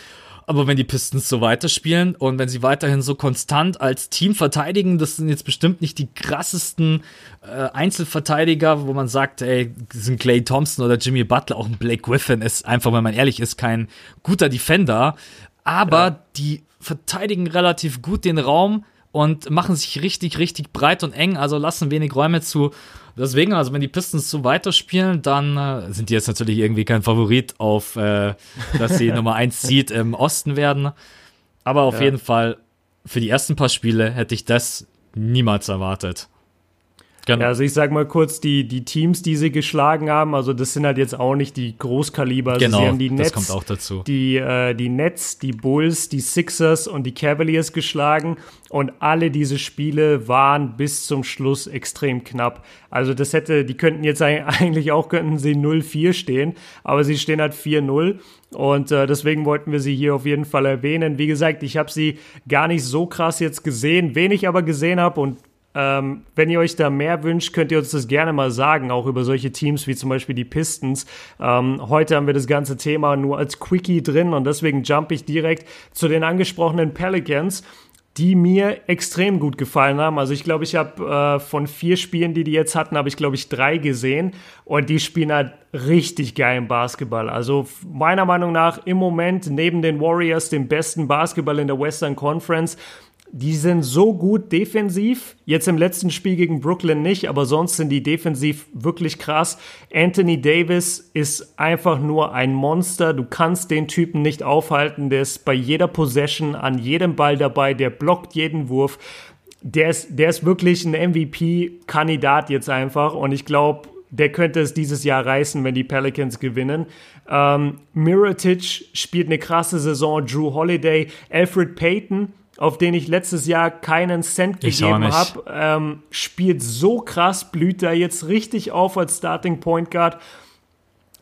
Aber wenn die Pistons so weiterspielen und wenn sie weiterhin so konstant als Team verteidigen, das sind jetzt bestimmt nicht die krassesten äh, Einzelverteidiger, wo man sagt, ey, sind Clay Thompson oder Jimmy Butler, auch ein Blake Griffin ist einfach, wenn man ehrlich ist, kein guter Defender. Aber ja. die verteidigen relativ gut den Raum und machen sich richtig, richtig breit und eng, also lassen wenig Räume zu. Deswegen, also wenn die Pistons so weiterspielen, dann äh, sind die jetzt natürlich irgendwie kein Favorit auf, äh, dass sie Nummer 1 Seed im Osten werden. Aber auf ja. jeden Fall, für die ersten paar Spiele hätte ich das niemals erwartet. Genau. Ja, also ich sag mal kurz, die, die Teams, die sie geschlagen haben, also das sind halt jetzt auch nicht die Großkaliber. Also genau, sie haben die Nets, das kommt auch dazu. Die, äh, die Nets, die Bulls, die Sixers und die Cavaliers geschlagen und alle diese Spiele waren bis zum Schluss extrem knapp. Also das hätte, die könnten jetzt eigentlich auch, könnten sie 0-4 stehen, aber sie stehen halt 4-0 und äh, deswegen wollten wir sie hier auf jeden Fall erwähnen. Wie gesagt, ich habe sie gar nicht so krass jetzt gesehen, wen ich aber gesehen habe und ähm, wenn ihr euch da mehr wünscht, könnt ihr uns das gerne mal sagen, auch über solche Teams wie zum Beispiel die Pistons. Ähm, heute haben wir das ganze Thema nur als Quickie drin und deswegen jump ich direkt zu den angesprochenen Pelicans die mir extrem gut gefallen haben. Also ich glaube, ich habe äh, von vier Spielen, die die jetzt hatten, habe ich glaube ich drei gesehen und die spielen halt richtig geilen Basketball. Also meiner Meinung nach im Moment neben den Warriors den besten Basketball in der Western Conference die sind so gut defensiv. Jetzt im letzten Spiel gegen Brooklyn nicht, aber sonst sind die defensiv wirklich krass. Anthony Davis ist einfach nur ein Monster. Du kannst den Typen nicht aufhalten. Der ist bei jeder Possession an jedem Ball dabei. Der blockt jeden Wurf. Der ist, der ist wirklich ein MVP-Kandidat jetzt einfach. Und ich glaube, der könnte es dieses Jahr reißen, wenn die Pelicans gewinnen. Ähm, Mirotic spielt eine krasse Saison. Drew Holiday, Alfred Payton auf den ich letztes Jahr keinen Cent gegeben habe, ähm, spielt so krass, blüht da jetzt richtig auf als Starting Point Guard.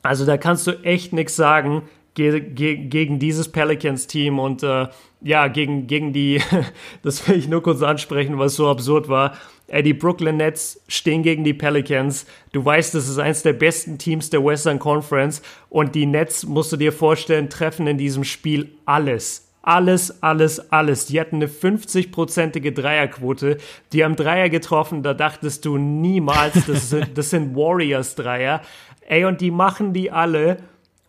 Also da kannst du echt nichts sagen ge ge gegen dieses Pelicans-Team und äh, ja, gegen, gegen die, das will ich nur kurz ansprechen, was so absurd war. Äh, die Brooklyn Nets stehen gegen die Pelicans. Du weißt, das ist eines der besten Teams der Western Conference und die Nets, musst du dir vorstellen, treffen in diesem Spiel alles alles, alles, alles. Die hatten eine 50-prozentige Dreierquote. Die haben Dreier getroffen, da dachtest du niemals, das sind, das sind Warriors-Dreier. Ey, und die machen die alle.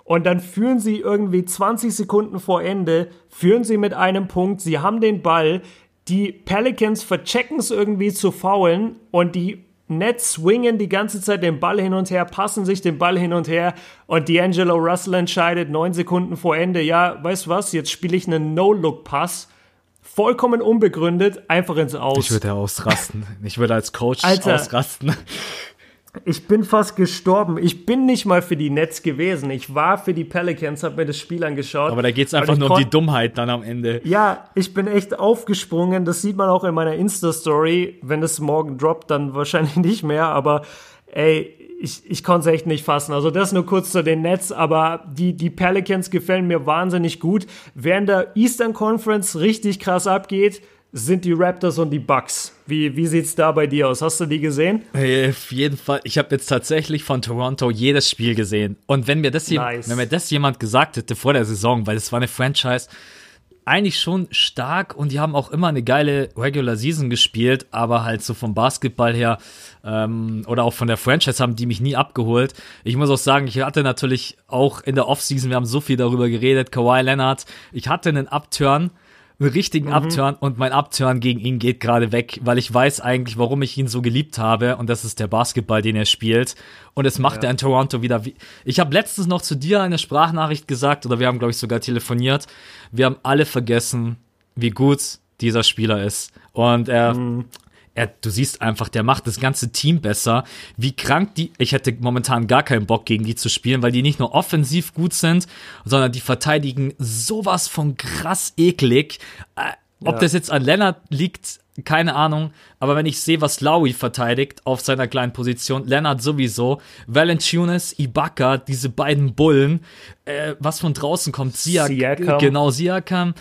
Und dann führen sie irgendwie 20 Sekunden vor Ende, führen sie mit einem Punkt, sie haben den Ball, die Pelicans verchecken es irgendwie zu faulen und die Nets swingen die ganze Zeit den Ball hin und her, passen sich den Ball hin und her und D'Angelo Russell entscheidet neun Sekunden vor Ende, ja, weißt du was, jetzt spiele ich einen No-Look-Pass. Vollkommen unbegründet, einfach ins Aus. Ich würde ja ausrasten. Ich würde als Coach Alter. ausrasten. Ich bin fast gestorben. Ich bin nicht mal für die Nets gewesen. Ich war für die Pelicans, habe mir das Spiel angeschaut. Aber da geht's Und einfach nur um die Dummheit dann am Ende. Ja, ich bin echt aufgesprungen. Das sieht man auch in meiner Insta-Story. Wenn es morgen droppt, dann wahrscheinlich nicht mehr. Aber ey, ich, ich konnte es echt nicht fassen. Also das nur kurz zu den Nets. Aber die, die Pelicans gefallen mir wahnsinnig gut. Während der Eastern Conference richtig krass abgeht, sind die Raptors und die Bucks. Wie, wie sieht's da bei dir aus? Hast du die gesehen? Auf jeden Fall. Ich habe jetzt tatsächlich von Toronto jedes Spiel gesehen. Und wenn mir das, Nice. wenn mir das jemand gesagt hätte vor der Saison, weil es war eine Franchise, eigentlich schon stark und die haben auch immer eine geile Regular Season gespielt, aber halt so vom Basketball her ähm, oder auch von der Franchise haben die mich nie abgeholt. Ich muss auch sagen, ich hatte natürlich auch in der Offseason, wir haben so viel darüber geredet, Kawhi Leonard, ich hatte einen Upturn, einen richtigen Upturn und mein Upturn gegen ihn geht gerade weg, weil ich weiß eigentlich, warum ich ihn so geliebt habe und das ist der Basketball, den er spielt und es macht er in Toronto wieder. Wie ich habe letztens noch zu dir eine Sprachnachricht gesagt oder wir haben glaube ich sogar telefoniert. Wir haben alle vergessen, wie gut dieser Spieler ist und er er, du siehst einfach, der macht das ganze Team besser. Wie krank die, ich hätte momentan gar keinen Bock gegen die zu spielen, weil die nicht nur offensiv gut sind, sondern die verteidigen sowas von krass eklig. Äh, ob Ja. das jetzt an Lennart liegt, keine Ahnung. Aber wenn ich sehe, was Lowry verteidigt auf seiner kleinen Position, Lennart sowieso, Valanciunas, Ibaka, diese beiden Bullen, äh, was von draußen kommt, Siak, Siakam. genau, Siakam.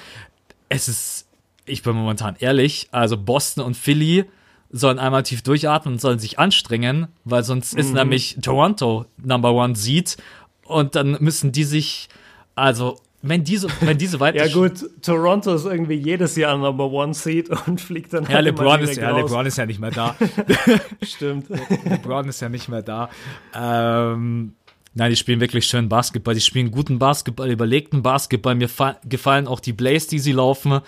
Es ist, ich bin momentan ehrlich, also Boston und Philly sollen einmal tief durchatmen und sollen sich anstrengen, weil sonst Mhm. ist nämlich Toronto Number One Seed und dann müssen die sich, also wenn diese, wenn diese weiter Ja gut, Toronto ist irgendwie jedes Jahr Number One Seed und fliegt dann Ja, halt LeBron ist, ja, raus. LeBron ist ja nicht mehr da. Stimmt. LeBron ist ja nicht mehr da. Ähm, nein, die spielen wirklich schön Basketball. Die spielen guten Basketball, überlegten Basketball. Mir fa- gefallen auch die Plays, die sie laufen.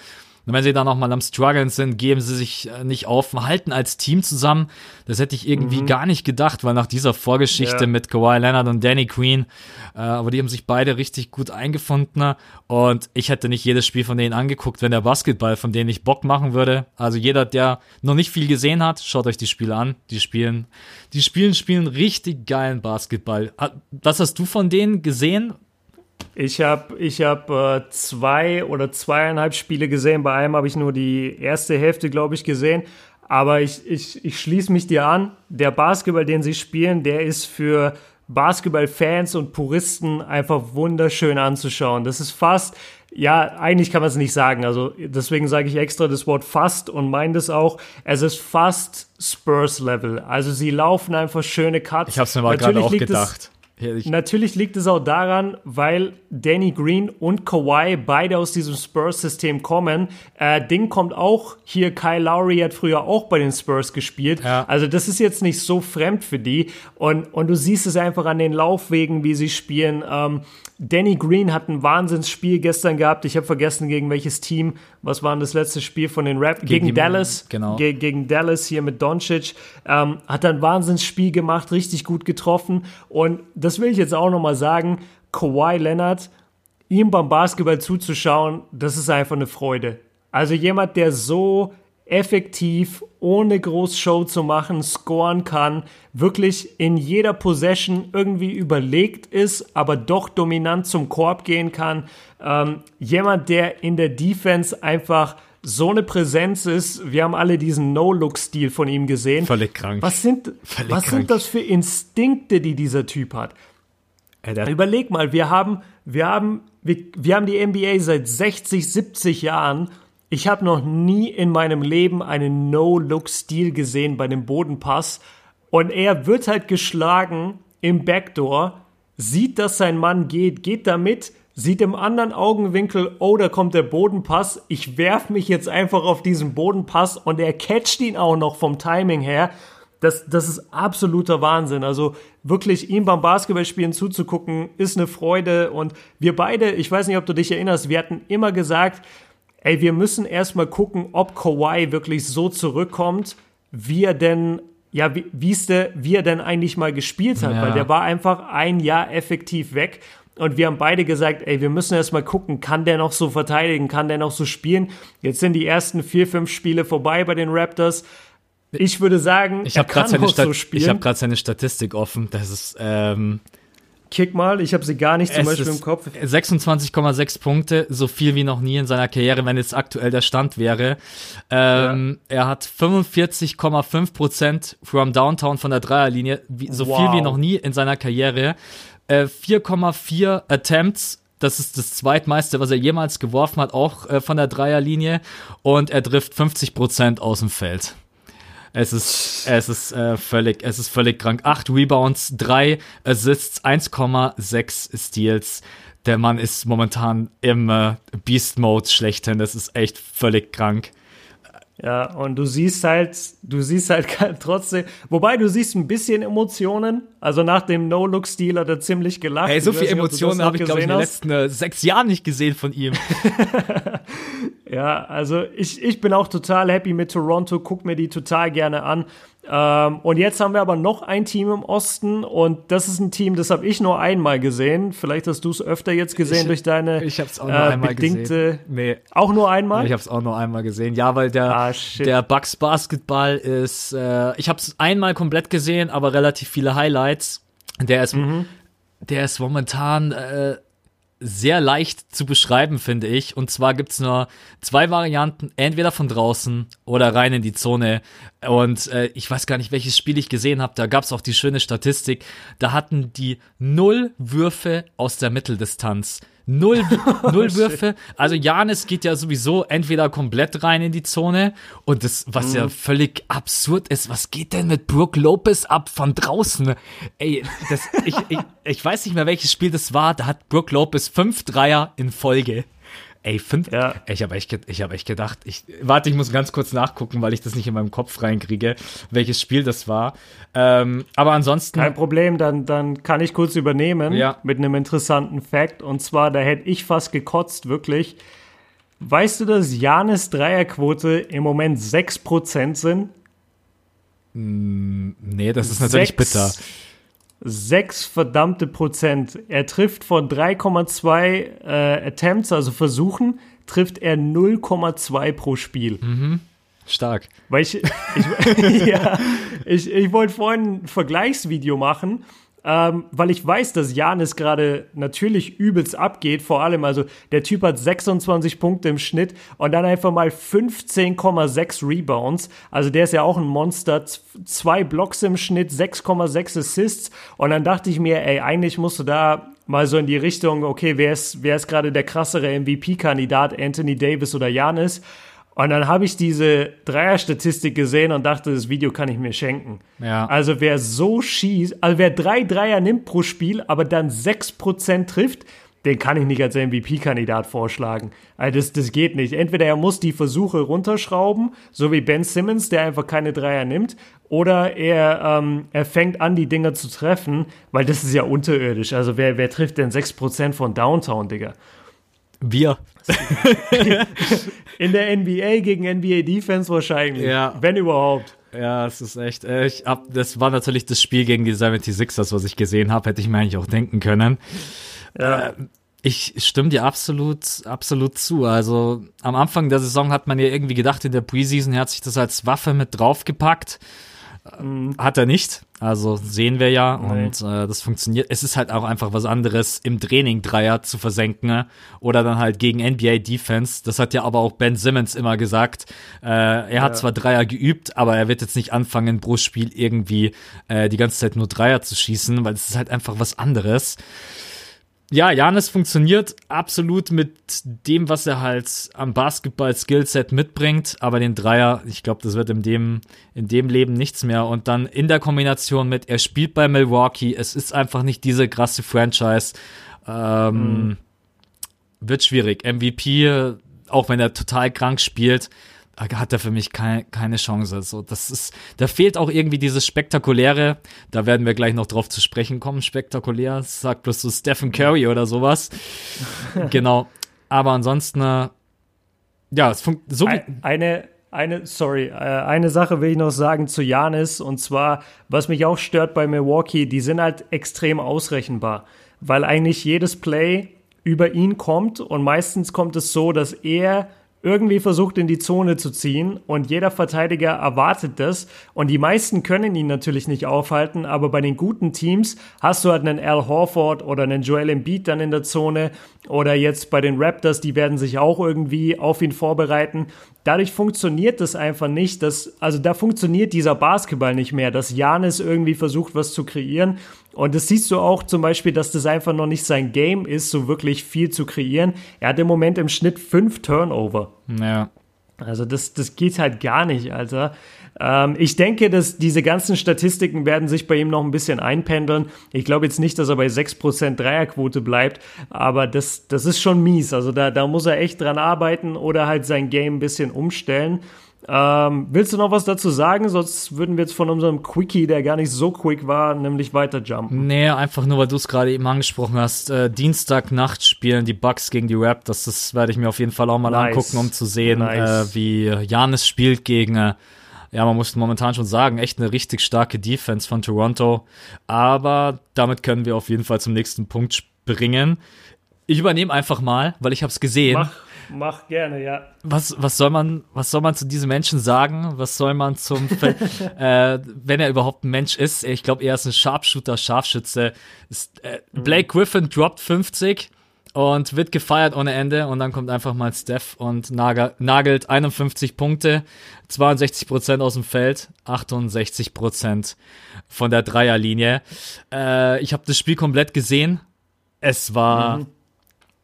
Und wenn sie dann noch mal am struggeln sind, geben sie sich äh, nicht auf, halten als Team zusammen. Das hätte ich irgendwie gar nicht gedacht, weil nach dieser Vorgeschichte Ja. mit Kawhi Leonard und Danny Green, äh, aber die haben sich beide richtig gut eingefunden. Und ich hätte nicht jedes Spiel von denen angeguckt, wenn der Basketball von denen nicht Bock machen würde. Also jeder, der noch nicht viel gesehen hat, schaut euch die Spiele an. Die spielen, die spielen, spielen richtig geilen Basketball. Was hast du von denen gesehen? Ich habe ich hab, äh, zwei oder zweieinhalb Spiele gesehen. Bei einem habe ich nur die erste Hälfte, glaube ich, gesehen. Aber ich, ich, ich schließe mich dir an. Der Basketball, den sie spielen, der ist für Basketball-Fans und Puristen einfach wunderschön anzuschauen. Das ist fast, ja, eigentlich kann man es nicht sagen. Also deswegen sage ich extra das Wort fast und meine das auch. Es ist fast Spurs-Level. Also sie laufen einfach schöne Cuts. Ich habe es mir mal gerade auch gedacht. Ja, ich- Natürlich liegt es auch daran, weil Danny Green und Kawhi beide aus diesem Spurs-System kommen. Äh, Ding kommt auch hier, Kyle Lowry hat früher auch bei den Spurs gespielt. Ja. Also das ist jetzt nicht so fremd für die. Und, und du siehst es einfach an den Laufwegen, wie sie spielen. Ähm, Danny Green hat ein Wahnsinnsspiel gestern gehabt. Ich habe vergessen, gegen welches Team. Was war denn das letzte Spiel von den Rap? Gegen, die- Dallas. genau. Ge gegen Dallas hier mit Doncic. Ähm, hat ein Wahnsinnsspiel gemacht, richtig gut getroffen. Und das will ich jetzt auch nochmal sagen. Kawhi Leonard, ihm beim Basketball zuzuschauen, das ist einfach eine Freude. Also jemand, der so effektiv, ohne groß Show zu machen, scoren kann, wirklich in jeder Possession irgendwie überlegt ist, aber doch dominant zum Korb gehen kann. Ähm, jemand, der in der Defense einfach so eine Präsenz ist. Wir haben alle diesen No-Look-Stil von ihm gesehen. Völlig krank. Was sind, Völlig was krank. sind das für Instinkte, die dieser Typ hat? Der, Überleg mal, wir haben, wir haben, wir, wir haben die NBA seit 60, 70 Jahren. Ich habe noch nie in meinem Leben einen No-Look-Stil gesehen bei dem Bodenpass. Und er wird halt geschlagen im Backdoor, sieht, dass sein Mann geht, geht damit, sieht im anderen Augenwinkel, oh, da kommt der Bodenpass. Ich werf mich jetzt einfach auf diesen Bodenpass und er catcht ihn auch noch vom Timing her. Das, das ist absoluter Wahnsinn. Also wirklich ihm beim Basketballspielen zuzugucken, ist eine Freude. Und wir beide, ich weiß nicht, ob du dich erinnerst, wir hatten immer gesagt, ey, wir müssen erstmal gucken, ob Kawhi wirklich so zurückkommt, wie er denn ja, wie, der, wie er denn eigentlich mal gespielt hat, Ja. weil der war einfach ein Jahr effektiv weg. Und wir haben beide gesagt, ey, wir müssen erst mal gucken, kann der noch so verteidigen, kann der noch so spielen? Jetzt sind die ersten vier, fünf Spiele vorbei bei den Raptors. Ich würde sagen, Ich er habe gerade kann seine, noch Stat so ich spielen. hab grad seine Statistik offen. Das ist, ähm, Kick mal, ich habe sie gar nicht zum es Beispiel im Kopf. 26,6 Punkte, so viel wie noch nie in seiner Karriere, wenn jetzt aktuell der Stand wäre. Ähm, Er hat 45,5 Prozent from Downtown von der Dreierlinie, wie, so Wow. viel wie noch nie in seiner Karriere. Äh, 4,4 Attempts. Das ist das zweitmeiste, was er jemals geworfen hat, auch äh, von der Dreierlinie. Und er trifft 50 Prozent aus dem Feld. Es ist, es ist äh, völlig, es ist völlig krank. Acht Rebounds, drei Assists, 1,6 Steals. Der Mann ist momentan im äh, Beast Mode schlechthin. Das ist echt völlig krank. Ja, und du siehst halt, du siehst halt trotzdem, wobei du siehst ein bisschen Emotionen. Also nach dem No-Look-Stil hat er ziemlich gelacht. Ey, so viel Emotionen habe ich, glaube ich, in den letzten äh, sechs Jahren nicht gesehen von ihm. Ja, also ich, ich bin auch total happy mit Toronto, guck mir die total gerne an. Ähm, und jetzt haben wir aber noch ein Team im Osten und das ist ein Team, das habe ich nur einmal gesehen. Vielleicht hast du es öfter jetzt gesehen Ich- durch deine Ich habe es auch nur äh, einmal bedingte. gesehen. Nee, Auch nur einmal? ich habe es auch nur einmal gesehen. Ja, weil der, Ah, der Bucks Basketball ist, äh, ich habe es einmal komplett gesehen, aber relativ viele Highlights. Der ist, Mhm. der ist momentan äh, sehr leicht zu beschreiben, finde ich. Und zwar gibt's nur zwei Varianten, entweder von draußen oder rein in die Zone. Und äh, ich weiß gar nicht, welches Spiel ich gesehen habe. Da gab's auch die schöne Statistik. Da hatten die null Würfe aus der Mitteldistanz. Null, null Würfe. Also Janis geht ja sowieso entweder komplett rein in die Zone und das, was ja völlig absurd ist, was geht denn mit Brook Lopez ab von draußen? Ey, das, ich, ich, ich weiß nicht mehr, welches Spiel das war, da hat Brook Lopez fünf Dreier in Folge. Ey, fünf. Ja. Ich habe echt, ich hab echt gedacht, ich, warte, ich muss ganz kurz nachgucken, weil ich das nicht in meinem Kopf reinkriege, welches Spiel das war. Ähm, aber ansonsten. Kein Problem, dann, dann kann ich kurz übernehmen Ja. mit einem interessanten Fact. Und zwar, da hätte ich fast gekotzt, wirklich. Weißt du, dass Janis Dreierquote im Moment 6% sind? Nee, das ist natürlich Sechs- bitter. Sechs verdammte Prozent. Er trifft von 3,2 äh, Attempts, also Versuchen, trifft er 0,2 pro Spiel. Stark. Weil ich, ich, ja, ich, ich wollte vorhin ein Vergleichsvideo machen, ähm, weil ich weiß, dass Janis gerade natürlich übelst abgeht. Vor allem, also der Typ hat 26 Punkte im Schnitt und dann einfach mal 15,6 Rebounds. Also der ist ja auch ein Monster. Zwei Blocks im Schnitt, 6,6 Assists. Und dann dachte ich mir, ey, eigentlich musst du da mal so in die Richtung, okay, wer ist, wer ist gerade der krassere MVP-Kandidat, Anthony Davis oder Janis? Und dann habe ich diese Dreier-Statistik gesehen und dachte, das Video kann ich mir schenken. Ja. Also wer so schießt, also wer drei Dreier nimmt pro Spiel, aber dann 6% trifft, den kann ich nicht als MVP-Kandidat vorschlagen. Also das, das geht nicht. Entweder er muss die Versuche runterschrauben, so wie Ben Simmons, der einfach keine Dreier nimmt, oder er, ähm, er fängt an, die Dinger zu treffen, weil das ist ja unterirdisch. Also wer, wer trifft denn 6% von Downtown, Digga? Wir. In der NBA gegen NBA Defense wahrscheinlich. Ja. Wenn überhaupt. Ja, es ist echt. Äh, ich hab, das war natürlich das Spiel gegen die 76ers, was ich gesehen habe, hätte ich mir eigentlich auch denken können. Ja. Äh, ich stimme dir absolut, absolut zu. Also am Anfang der Saison hat man ja irgendwie gedacht, in der Preseason hat sich das als Waffe mit draufgepackt. Hat er nicht. Also sehen wir ja. Nee. Und äh, das funktioniert. Es ist halt auch einfach was anderes, im Training Dreier zu versenken ne? oder dann halt gegen NBA Defense. Das hat ja aber auch Ben Simmons immer gesagt. Äh, er hat zwar Dreier geübt, aber er wird jetzt nicht anfangen, pro Spiel irgendwie äh, die ganze Zeit nur Dreier zu schießen, weil es ist halt einfach was anderes. Ja, Janis funktioniert absolut mit dem, was er halt am Basketball-Skillset mitbringt, aber den Dreier, ich glaube, das wird in dem, in dem Leben nichts mehr. Und dann in der Kombination mit, er spielt bei Milwaukee, es ist einfach nicht diese krasse Franchise. Ähm, Wird schwierig. MVP, auch wenn er total krank spielt, hat er für mich keine, keine Chance. So, das ist, da fehlt auch irgendwie dieses Spektakuläre. Da werden wir gleich noch drauf zu sprechen kommen. Spektakulär, sagt bloß so Stephen Curry oder sowas. genau. Aber ansonsten, äh, ja, es funkt so wie, Ein- Eine, eine, sorry, äh, eine Sache will ich noch sagen zu Janis und zwar, was mich auch stört bei Milwaukee, die sind halt extrem ausrechenbar, weil eigentlich jedes Play über ihn kommt und meistens kommt es so, dass er irgendwie versucht in die Zone zu ziehen und jeder Verteidiger erwartet das und die meisten können ihn natürlich nicht aufhalten, aber bei den guten Teams hast du halt einen Al Horford oder einen Joel Embiid dann in der Zone oder jetzt bei den Raptors, die werden sich auch irgendwie auf ihn vorbereiten. Dadurch funktioniert das einfach nicht, dass, also da funktioniert dieser Basketball nicht mehr, dass Janis irgendwie versucht, was zu kreieren und das siehst du auch zum Beispiel, dass das einfach noch nicht sein Game ist, so wirklich viel zu kreieren. Er hat im Moment im Schnitt fünf Turnover. Ja. Also das, das geht halt gar nicht, Alter. Ähm, ich denke, dass diese ganzen Statistiken werden sich bei ihm noch ein bisschen einpendeln. Ich glaube jetzt nicht, dass er bei 6% Dreierquote bleibt, aber das, das ist schon mies. Also da, da muss er echt dran arbeiten oder halt sein Game ein bisschen umstellen. Ähm, willst du noch was dazu sagen? Sonst würden wir jetzt von unserem Quickie, der gar nicht so quick war, nämlich weiter jumpen. Nee, einfach nur, weil du es gerade eben angesprochen hast. Äh, Dienstagnacht spielen die Bucks gegen die Raptors. Das werde ich mir auf jeden Fall auch mal nice. angucken, um zu sehen, nice. äh, wie Janis spielt gegen, äh, ja, man muss momentan schon sagen, echt eine richtig starke Defense von Toronto. Aber damit können wir auf jeden Fall zum nächsten Punkt springen. Ich übernehme einfach mal, weil ich habe es gesehen. Mach. Mach gerne, ja. Was, was soll man, was soll man zu diesen Menschen sagen? Was soll man zum, äh, wenn er überhaupt ein Mensch ist? Ich glaube, er ist ein Sharpshooter, Scharfschütze. Ist, äh, Blake Griffin droppt 50 und wird gefeiert ohne Ende und dann kommt einfach mal Steph und nagelt 51 Punkte, 62 Prozent aus dem Feld, 68 Prozent von der Dreierlinie. Äh, ich habe das Spiel komplett gesehen. Es war mhm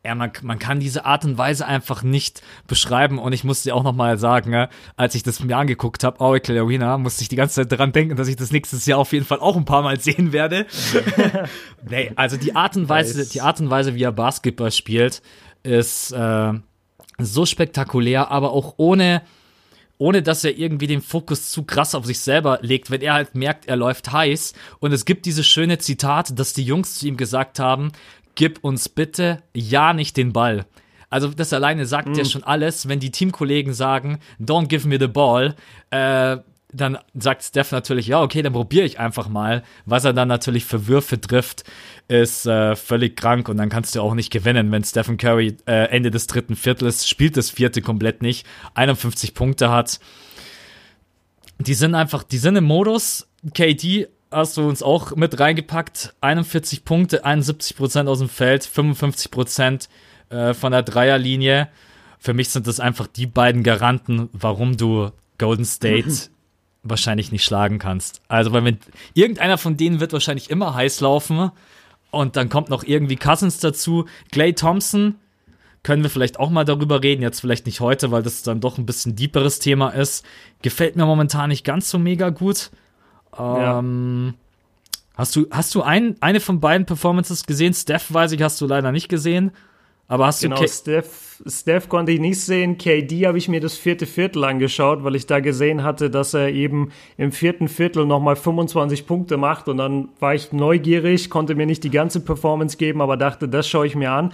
ja, man, man kann diese Art und Weise einfach nicht beschreiben. Und ich musste auch noch mal sagen, ja, als ich das mir angeguckt habe, Oracle Arena, musste ich die ganze Zeit daran denken, dass ich das nächstes Jahr auf jeden Fall auch ein paar Mal sehen werde. nee, also die Art und Weise, die Art und Weise, wie er Basketball spielt, ist äh, so spektakulär, aber auch ohne ohne dass er irgendwie den Fokus zu krass auf sich selber legt, wenn er halt merkt, er läuft heiß. Und es gibt dieses schöne Zitat, dass die Jungs zu ihm gesagt haben, gib uns bitte ja nicht den Ball. Also das alleine sagt mm. ja schon alles, wenn die Teamkollegen sagen, don't give me the ball, äh, dann sagt Steph natürlich, ja, okay, dann probiere ich einfach mal. Was er dann natürlich für Würfe trifft, ist äh, völlig krank und dann kannst du auch nicht gewinnen, wenn Stephen Curry äh, Ende des dritten Viertels spielt das vierte komplett nicht, 51 Punkte hat. Die sind einfach, die sind im Modus. KD hast du uns auch mit reingepackt. 41 Punkte, 71 Prozent aus dem Feld, 55 Prozent äh, von der Dreierlinie. Für mich sind das einfach die beiden Garanten, warum du Golden State wahrscheinlich nicht schlagen kannst. Also, weil wenn irgendeiner von denen wird wahrscheinlich immer heiß laufen und dann kommt noch irgendwie Cousins dazu. Clay Thompson können wir vielleicht auch mal darüber reden. Jetzt vielleicht nicht heute, weil das dann doch ein bisschen deeperes Thema ist. Gefällt mir momentan nicht ganz so mega gut. Ähm, ja. Hast du, hast du ein, eine von beiden Performances gesehen? Steph weiß ich, hast du leider nicht gesehen. Aber hast genau, du. Genau, Steph, Steph konnte ich nicht sehen. KD habe ich mir das vierte Viertel angeschaut, weil ich da gesehen hatte, dass er eben im vierten Viertel nochmal 25 Punkte macht. Und dann war ich neugierig, konnte mir nicht die ganze Performance geben, aber dachte, das schaue ich mir an.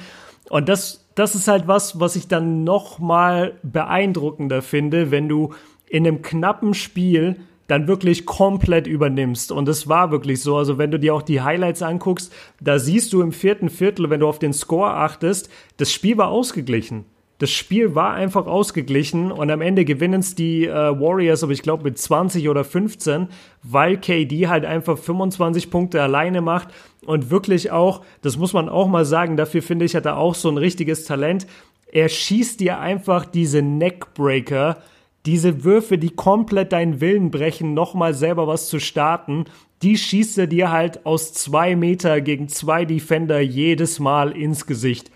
Und das, das ist halt was, was ich dann nochmal beeindruckender finde, wenn du in einem knappen Spiel dann wirklich komplett übernimmst. Und es war wirklich so. Also wenn du dir auch die Highlights anguckst, da siehst du im vierten Viertel, wenn du auf den Score achtest, das Spiel war ausgeglichen. Das Spiel war einfach ausgeglichen und am Ende gewinnen es die äh, Warriors, aber ich glaube mit 20 oder 15, weil KD halt einfach 25 Punkte alleine macht und wirklich auch, das muss man auch mal sagen, dafür finde ich, hat er auch so ein richtiges Talent. Er schießt dir einfach diese Neckbreaker diese Würfe, die komplett deinen Willen brechen, nochmal selber was zu starten, die schießt er dir halt aus zwei Meter gegen zwei Defender jedes Mal ins Gesicht.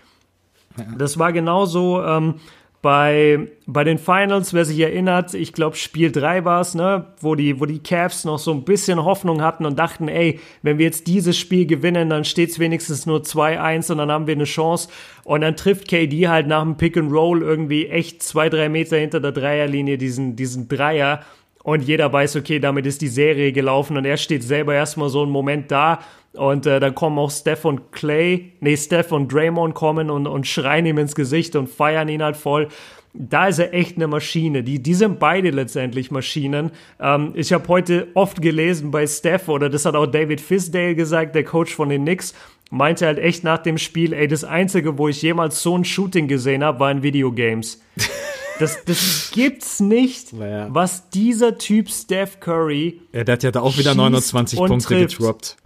Das war genauso ähm, bei, bei den Finals, wer sich erinnert, ich glaube Spiel 3 war es, ne, wo die, wo die Cavs noch so ein bisschen Hoffnung hatten und dachten, ey, wenn wir jetzt dieses Spiel gewinnen, dann steht es wenigstens nur 2-1 und dann haben wir eine Chance. Und dann trifft KD halt nach dem Pick and Roll irgendwie echt zwei, drei Meter hinter der Dreierlinie diesen, diesen Dreier. Und jeder weiß, okay, damit ist die Serie gelaufen und er steht selber erstmal so einen Moment da und äh, dann kommen auch Steph und Clay, nee, Steph und Draymond kommen und, und schreien ihm ins Gesicht und feiern ihn halt voll. da ist er echt eine Maschine. Die, die sind beide letztendlich Maschinen. Ähm, ich habe heute oft gelesen bei Steph, oder das hat auch David Fisdale gesagt, der Coach von den Knicks, meinte halt echt nach dem Spiel, ey, das Einzige, wo ich jemals so ein Shooting gesehen habe, war in Videogames. Das, das gibt's nicht, Naja. was dieser Typ Steph Curry Ja, der hat ja da auch wieder Schießt 29 und Punkte trifft.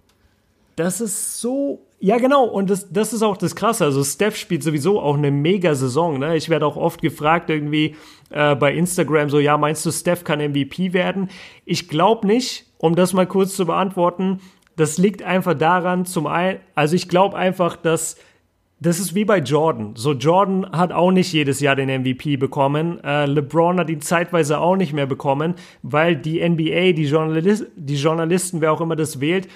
Das ist so. Ja, genau. Und das, das ist auch das Krasse. Also, Steph spielt sowieso auch eine Mega-Saison. Ne? Ich werde auch oft gefragt, irgendwie äh, bei Instagram, so, ja, meinst du, Steph kann MVP werden? Ich glaube nicht, um das mal kurz zu beantworten. Das liegt einfach daran, zum einen, also ich glaube einfach, dass das ist wie bei Jordan. So, Jordan hat auch nicht jedes Jahr den MVP bekommen. Äh, LeBron hat ihn zeitweise auch nicht mehr bekommen, weil die NBA, die, Journalis die Journalisten, wer auch immer das wählt,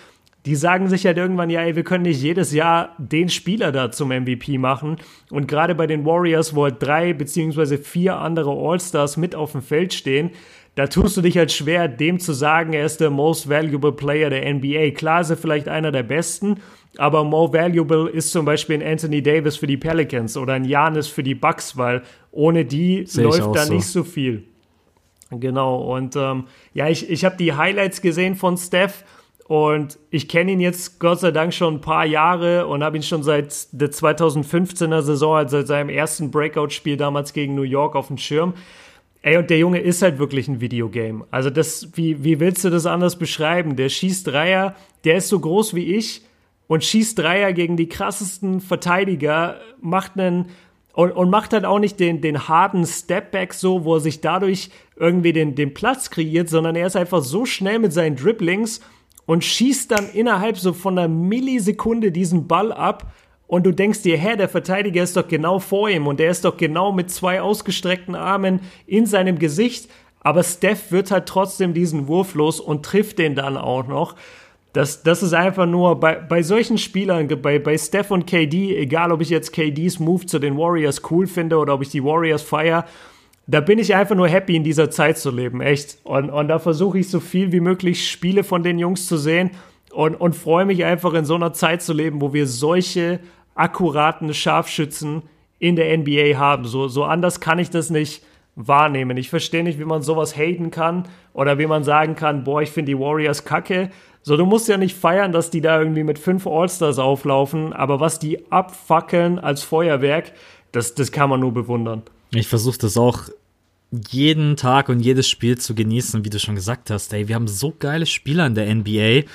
die sagen sich halt irgendwann, ja, ey, wir können nicht jedes Jahr den Spieler da zum MVP machen. Und gerade bei den Warriors, wo halt drei beziehungsweise vier andere All-Stars mit auf dem Feld stehen, da tust du dich halt schwer, dem zu sagen, er ist der most valuable player der NBA. Klar ist er vielleicht einer der besten, aber more valuable ist zum Beispiel ein Anthony Davis für die Pelicans oder ein Giannis für die Bucks, weil ohne die läuft da so. nicht so viel. Genau, und ähm, ja, ich, ich habe die Highlights gesehen von Steph und ich kenne ihn jetzt Gott sei Dank schon ein paar Jahre und habe ihn schon seit der 2015er Saison, also seit seinem ersten Breakout-Spiel damals gegen New York auf dem Schirm. Ey, und der Junge ist halt wirklich ein Videogame. Also das, wie, wie willst du das anders beschreiben? Der schießt Dreier, der ist so groß wie ich und schießt Dreier gegen die krassesten Verteidiger, macht einen und, und macht halt auch nicht den, den harten Stepback so, wo er sich dadurch irgendwie den, den Platz kreiert, sondern er ist einfach so schnell mit seinen Dribblings und schießt dann innerhalb so von einer Millisekunde diesen Ball ab und du denkst dir, hä, der Verteidiger ist doch genau vor ihm und der ist doch genau mit zwei ausgestreckten Armen in seinem Gesicht, aber Steph wird halt trotzdem diesen Wurf los und trifft den dann auch noch. Das, das ist einfach nur bei, bei solchen Spielern, bei, bei Steph und KD, egal ob ich jetzt KDs Move zu den Warriors cool finde oder ob ich die Warriors feier, da bin ich einfach nur happy, in dieser Zeit zu leben, echt. Und, und da versuche ich so viel wie möglich Spiele von den Jungs zu sehen und, und freue mich einfach in so einer Zeit zu leben, wo wir solche akkuraten Scharfschützen in der NBA haben. So, so anders kann ich das nicht wahrnehmen. Ich verstehe nicht, wie man sowas haten kann oder wie man sagen kann, boah, ich finde die Warriors kacke. So, du musst ja nicht feiern, dass die da irgendwie mit fünf All-Stars auflaufen, aber was die abfackeln als Feuerwerk, das, das kann man nur bewundern. Ich versuche das auch jeden Tag und jedes Spiel zu genießen, wie du schon gesagt hast. Ey, wir haben so geile Spieler in der NBA.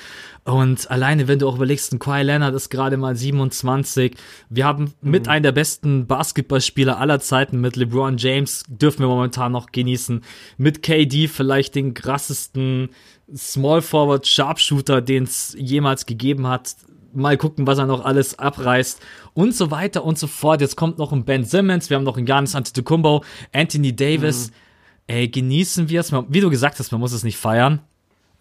Und alleine, wenn du auch überlegst, ein Kawhi Leonard ist gerade mal 27. Wir haben mit einem der besten Basketballspieler aller Zeiten mit LeBron James, dürfen wir momentan noch genießen. Mit KD vielleicht den krassesten Small Forward Sharpshooter, den es jemals gegeben hat mal gucken, was er noch alles abreißt und so weiter und so fort. Jetzt kommt noch ein Ben Simmons, wir haben noch einen Giannis Antetokounmpo, Anthony Davis. Ey, genießen wir es. Wie du gesagt hast, man muss es nicht feiern.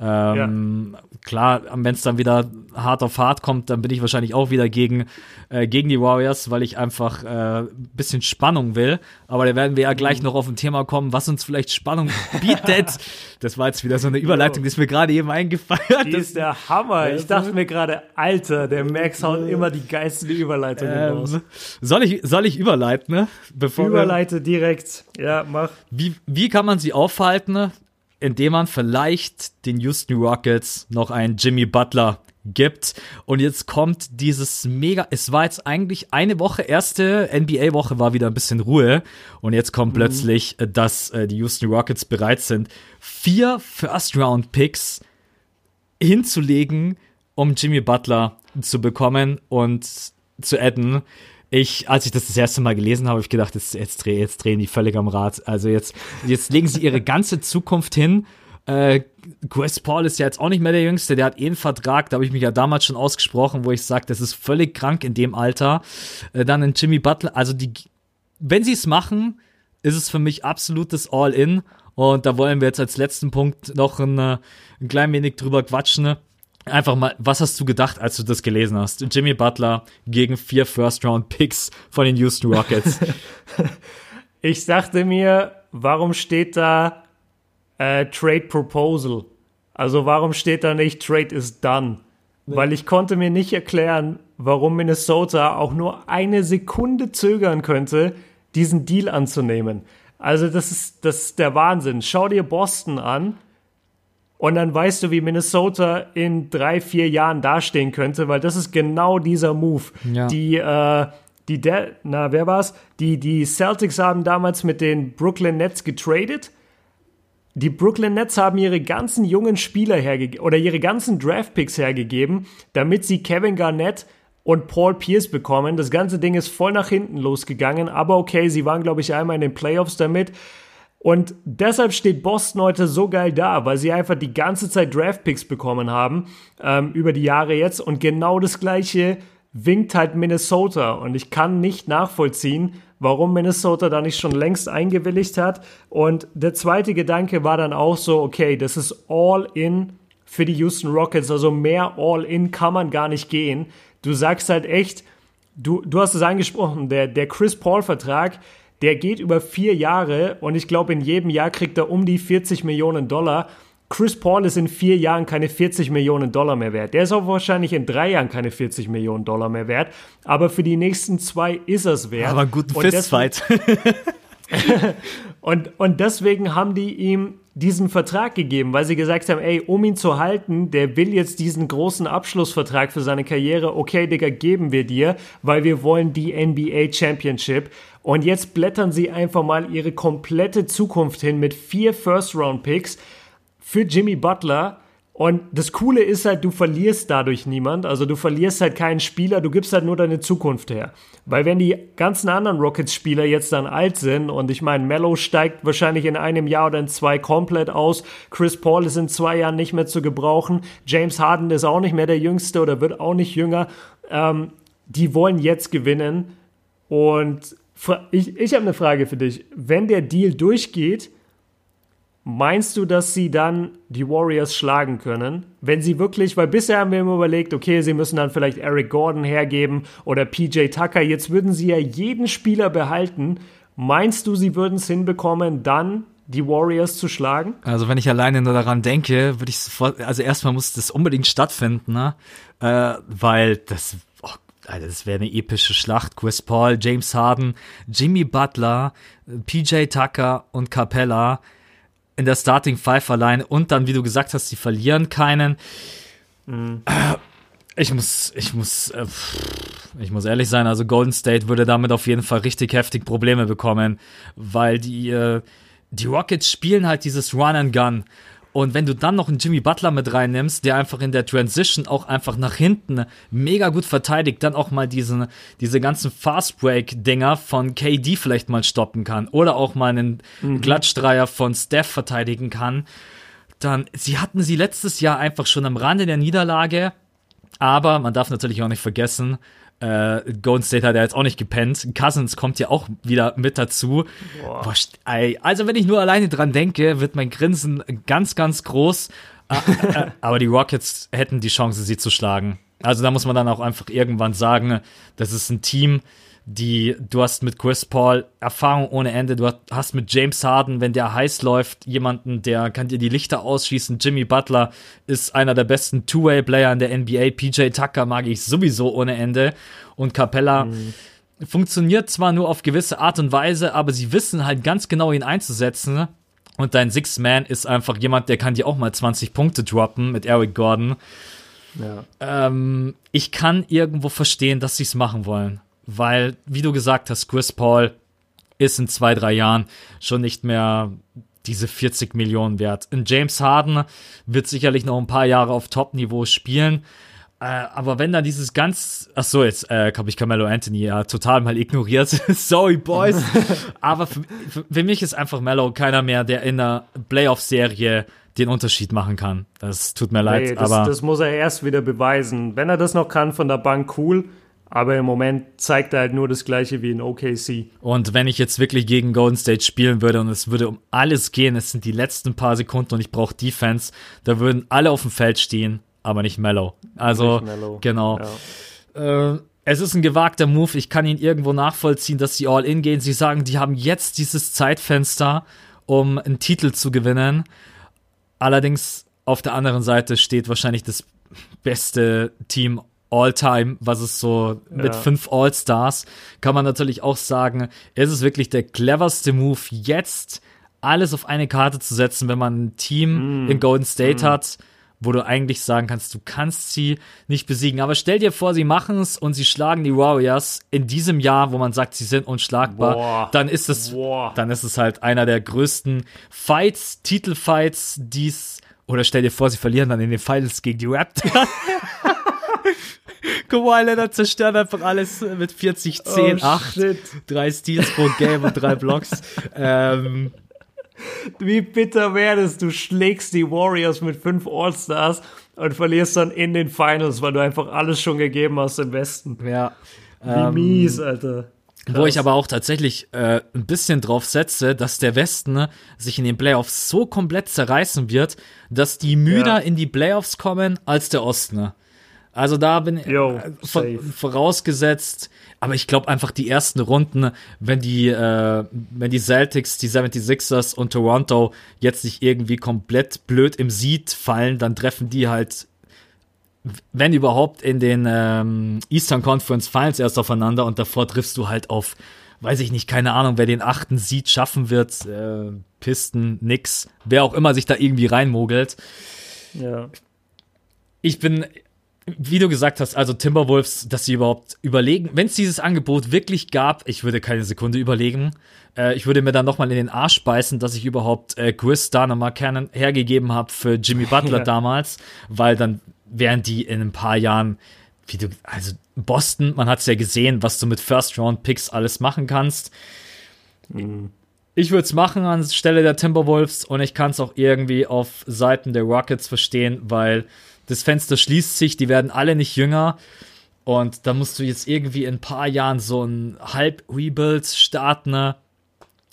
Ähm, Klar, wenn es dann wieder hart auf hart kommt, dann bin ich wahrscheinlich auch wieder gegen, äh, gegen die Warriors, weil ich einfach äh, ein bisschen Spannung will. Aber da werden wir ja gleich noch auf ein Thema kommen, was uns vielleicht Spannung bietet. das war jetzt wieder so eine Überleitung, die ist mir gerade eben eingefeiert. Die Das- ist der Hammer. Ich dachte mir gerade, Alter, der Max haut immer die geilsten Überleitungen raus. Ähm, soll ich, soll ich überleiten, ne? Bevor Überleite direkt. Ja, mach. Wie, wie kann man sie aufhalten? Indem man vielleicht den Houston Rockets noch einen Jimmy Butler gibt. Und jetzt kommt dieses mega, es war jetzt eigentlich eine Woche, erste NBA-Woche war wieder ein bisschen Ruhe. Und jetzt kommt plötzlich, äh, dass äh, die Houston Rockets bereit sind, vier First-Round-Picks hinzulegen, um Jimmy Butler zu bekommen und zu adden. Ich, als ich das das erste Mal gelesen habe, habe ich gedacht, jetzt, jetzt, jetzt drehen die völlig am Rad. Also jetzt, jetzt legen sie ihre ganze Zukunft hin. Äh, Chris Paul ist ja jetzt auch nicht mehr der Jüngste, der hat eh einen Vertrag, da habe ich mich ja damals schon ausgesprochen, wo ich sage, das ist völlig krank in dem Alter. Äh, dann ein Jimmy Butler, also die, wenn sie es machen, ist es für mich absolutes All-In. Und da wollen wir jetzt als letzten Punkt noch ein, äh, ein klein wenig drüber quatschen. Einfach mal, was hast du gedacht, als du das gelesen hast? Jimmy Butler gegen vier First-Round-Picks von den Houston Rockets. Ich dachte mir, warum steht da äh, Trade Proposal? Also warum steht da nicht Trade is done? Weil ich konnte mir nicht erklären, warum Minnesota auch nur eine Sekunde zögern könnte, diesen Deal anzunehmen. Also das ist, das ist der Wahnsinn. Schau dir Boston an und dann weißt du, wie Minnesota in drei, vier Jahren dastehen könnte, weil das ist genau dieser Move. Ja. Die, äh, die, De na, wer war's? Die, die Celtics haben damals mit den Brooklyn Nets getradet. Die Brooklyn Nets haben ihre ganzen jungen Spieler hergegeben oder ihre ganzen Draftpicks hergegeben, damit sie Kevin Garnett und Paul Pierce bekommen. Das ganze Ding ist voll nach hinten losgegangen, aber okay, sie waren, glaube ich, einmal in den Playoffs damit. Und deshalb steht Boston heute so geil da, weil sie einfach die ganze Zeit Draftpicks bekommen haben ähm, über die Jahre jetzt. Und genau das gleiche winkt halt Minnesota. Und ich kann nicht nachvollziehen, warum Minnesota da nicht schon längst eingewilligt hat. Und der zweite Gedanke war dann auch so, okay, das ist all in für die Houston Rockets. Also mehr all in kann man gar nicht gehen. Du sagst halt echt, du, du hast es angesprochen, der, der Chris Paul-Vertrag, der geht über vier Jahre und ich glaube, in jedem Jahr kriegt er um die 40 Millionen Dollar. Chris Paul ist in vier Jahren keine 40 Millionen Dollar mehr wert. Der ist auch wahrscheinlich in drei Jahren keine 40 Millionen Dollar mehr wert. Aber für die nächsten zwei ist es wert. Aber einen guten Und Fistfight. und, und deswegen haben die ihm diesen Vertrag gegeben, weil sie gesagt haben, ey, um ihn zu halten, der will jetzt diesen großen Abschlussvertrag für seine Karriere, okay, Digga, geben wir dir, weil wir wollen die NBA Championship. Und jetzt blättern sie einfach mal ihre komplette Zukunft hin mit vier First-Round-Picks für Jimmy Butler. Und das Coole ist halt, du verlierst dadurch niemand. Also du verlierst halt keinen Spieler, du gibst halt nur deine Zukunft her. Weil wenn die ganzen anderen Rockets-Spieler jetzt dann alt sind und ich meine, Mello steigt wahrscheinlich in einem Jahr oder in zwei komplett aus, Chris Paul ist in zwei Jahren nicht mehr zu gebrauchen, James Harden ist auch nicht mehr der Jüngste oder wird auch nicht jünger. Ähm, die wollen jetzt gewinnen. Und ich, ich habe eine Frage für dich. Wenn der Deal durchgeht, Meinst du, dass sie dann die Warriors schlagen können? Wenn sie wirklich, weil bisher haben wir immer überlegt, okay, sie müssen dann vielleicht Eric Gordon hergeben oder PJ Tucker. Jetzt würden sie ja jeden Spieler behalten. Meinst du, sie würden es hinbekommen, dann die Warriors zu schlagen? Also wenn ich alleine nur daran denke, würde ich sofort, also erstmal muss das unbedingt stattfinden, ne? Äh, weil das, Alter, das wäre eine epische Schlacht. Chris Paul, James Harden, Jimmy Butler, PJ Tucker und Capella in der Starting Five alleine und dann, wie du gesagt hast, sie verlieren keinen. Mhm. Ich muss, ich muss, äh, ich muss ehrlich sein, also Golden State würde damit auf jeden Fall richtig heftig Probleme bekommen, weil die, äh, die Rockets spielen halt dieses Run and Gun und wenn du dann noch einen Jimmy Butler mit reinnimmst, der einfach in der Transition auch einfach nach hinten mega gut verteidigt, dann auch mal diesen, diese ganzen Fast Break Dinger von KD vielleicht mal stoppen kann oder auch mal einen mhm. Glatschdreier von Steph verteidigen kann, dann, sie hatten sie letztes Jahr einfach schon am Rande der Niederlage, aber man darf natürlich auch nicht vergessen, äh, Golden State hat ja jetzt auch nicht gepennt. Cousins kommt ja auch wieder mit dazu. Boah. Also wenn ich nur alleine dran denke, wird mein Grinsen ganz, ganz groß. Äh, äh, aber die Rockets hätten die Chance, sie zu schlagen. Also da muss man dann auch einfach irgendwann sagen, das ist ein Team, die, du hast mit Chris Paul Erfahrung ohne Ende, du hast mit James Harden, wenn der heiß läuft, jemanden, der kann dir die Lichter ausschießen. Jimmy Butler ist einer der besten Two-Way-Player in der NBA. PJ Tucker mag ich sowieso ohne Ende. Und Capella mhm. funktioniert zwar nur auf gewisse Art und Weise, aber sie wissen halt ganz genau, ihn einzusetzen. Und dein Six Man ist einfach jemand, der kann dir auch mal 20 Punkte droppen mit Eric Gordon. Ja. Ähm, ich kann irgendwo verstehen, dass sie es machen wollen weil, wie du gesagt hast, Chris Paul ist in zwei, drei Jahren schon nicht mehr diese 40 Millionen wert. In James Harden wird sicherlich noch ein paar Jahre auf Top-Niveau spielen. Äh, aber wenn da dieses ganz, ach so, jetzt äh, habe ich Carmelo Anthony ja total mal ignoriert. Sorry, Boys. aber für, für, mich ist einfach Mello keiner mehr, der in einer Playoff-Serie den Unterschied machen kann. Das tut mir leid, nee, das, aber das muss er erst wieder beweisen. Wenn er das noch kann von der Bank, cool. Aber im Moment zeigt er halt nur das gleiche wie in OKC. Und wenn ich jetzt wirklich gegen Golden State spielen würde und es würde um alles gehen, es sind die letzten paar Sekunden und ich brauche Defense, da würden alle auf dem Feld stehen, aber nicht Mellow. Also, nicht Mellow. genau. Ja. Äh, es ist ein gewagter Move. Ich kann ihn irgendwo nachvollziehen, dass sie all in gehen. Sie sagen, die haben jetzt dieses Zeitfenster, um einen Titel zu gewinnen. Allerdings auf der anderen Seite steht wahrscheinlich das beste Team All-Time, was ist so mit Ja. fünf All-Stars, kann man natürlich auch sagen, es ist wirklich der cleverste Move, jetzt alles auf eine Karte zu setzen, wenn man ein Team in Golden State hat, wo du eigentlich sagen kannst, du kannst sie nicht besiegen. Aber stell dir vor, sie machen es und sie schlagen die Warriors in diesem Jahr, wo man sagt, sie sind unschlagbar, Boah. dann ist es, Boah. dann ist es halt einer der größten Fights, Titelfights, die's, oder stell dir vor, sie verlieren dann in den Finals gegen die Raptors. Kawhi Leonard zerstört einfach alles mit 40, 10, Oh, 8, shit. drei Steals pro Game und drei Blocks. ähm, Wie bitter wäre es, du schlägst die Warriors mit fünf All-Stars und verlierst dann in den Finals, weil du einfach alles schon gegeben hast im Westen. ja. Wie mies, Alter. Wo ich aber auch tatsächlich äh, ein bisschen drauf setze, dass der Westen ne, sich in den Playoffs so komplett zerreißen wird, dass die müder Ja. in die Playoffs kommen als der Osten. Also da bin ich äh, vorausgesetzt, aber ich glaube einfach die ersten Runden, wenn die, äh, wenn die Celtics, die 76ers und Toronto jetzt nicht irgendwie komplett blöd im Seed fallen, dann treffen die halt wenn überhaupt in den ähm, Eastern Conference Finals erst aufeinander und davor triffst du halt auf, weiß ich nicht, keine Ahnung, wer den achten Seed schaffen wird, äh, Pisten, nix, wer auch immer sich da irgendwie reinmogelt. Ja. Ich bin, wie du gesagt hast, also Timberwolves, dass sie überhaupt überlegen, wenn es dieses Angebot wirklich gab, ich würde keine Sekunde überlegen. Äh, ich würde mir dann nochmal in den Arsch beißen, dass ich überhaupt äh, Chris nochmal Cannon hergegeben habe für Jimmy Butler Ja. damals, weil dann wären die in ein paar Jahren, wie du, also Boston, man hat es ja gesehen, was du mit First-Round-Picks alles machen kannst. Ich würde es machen anstelle der Timberwolves und ich kann es auch irgendwie auf Seiten der Rockets verstehen, weil das Fenster schließt sich, die werden alle nicht jünger. Und da musst du jetzt irgendwie in ein paar Jahren so ein Halb-Rebuild starten. Ne?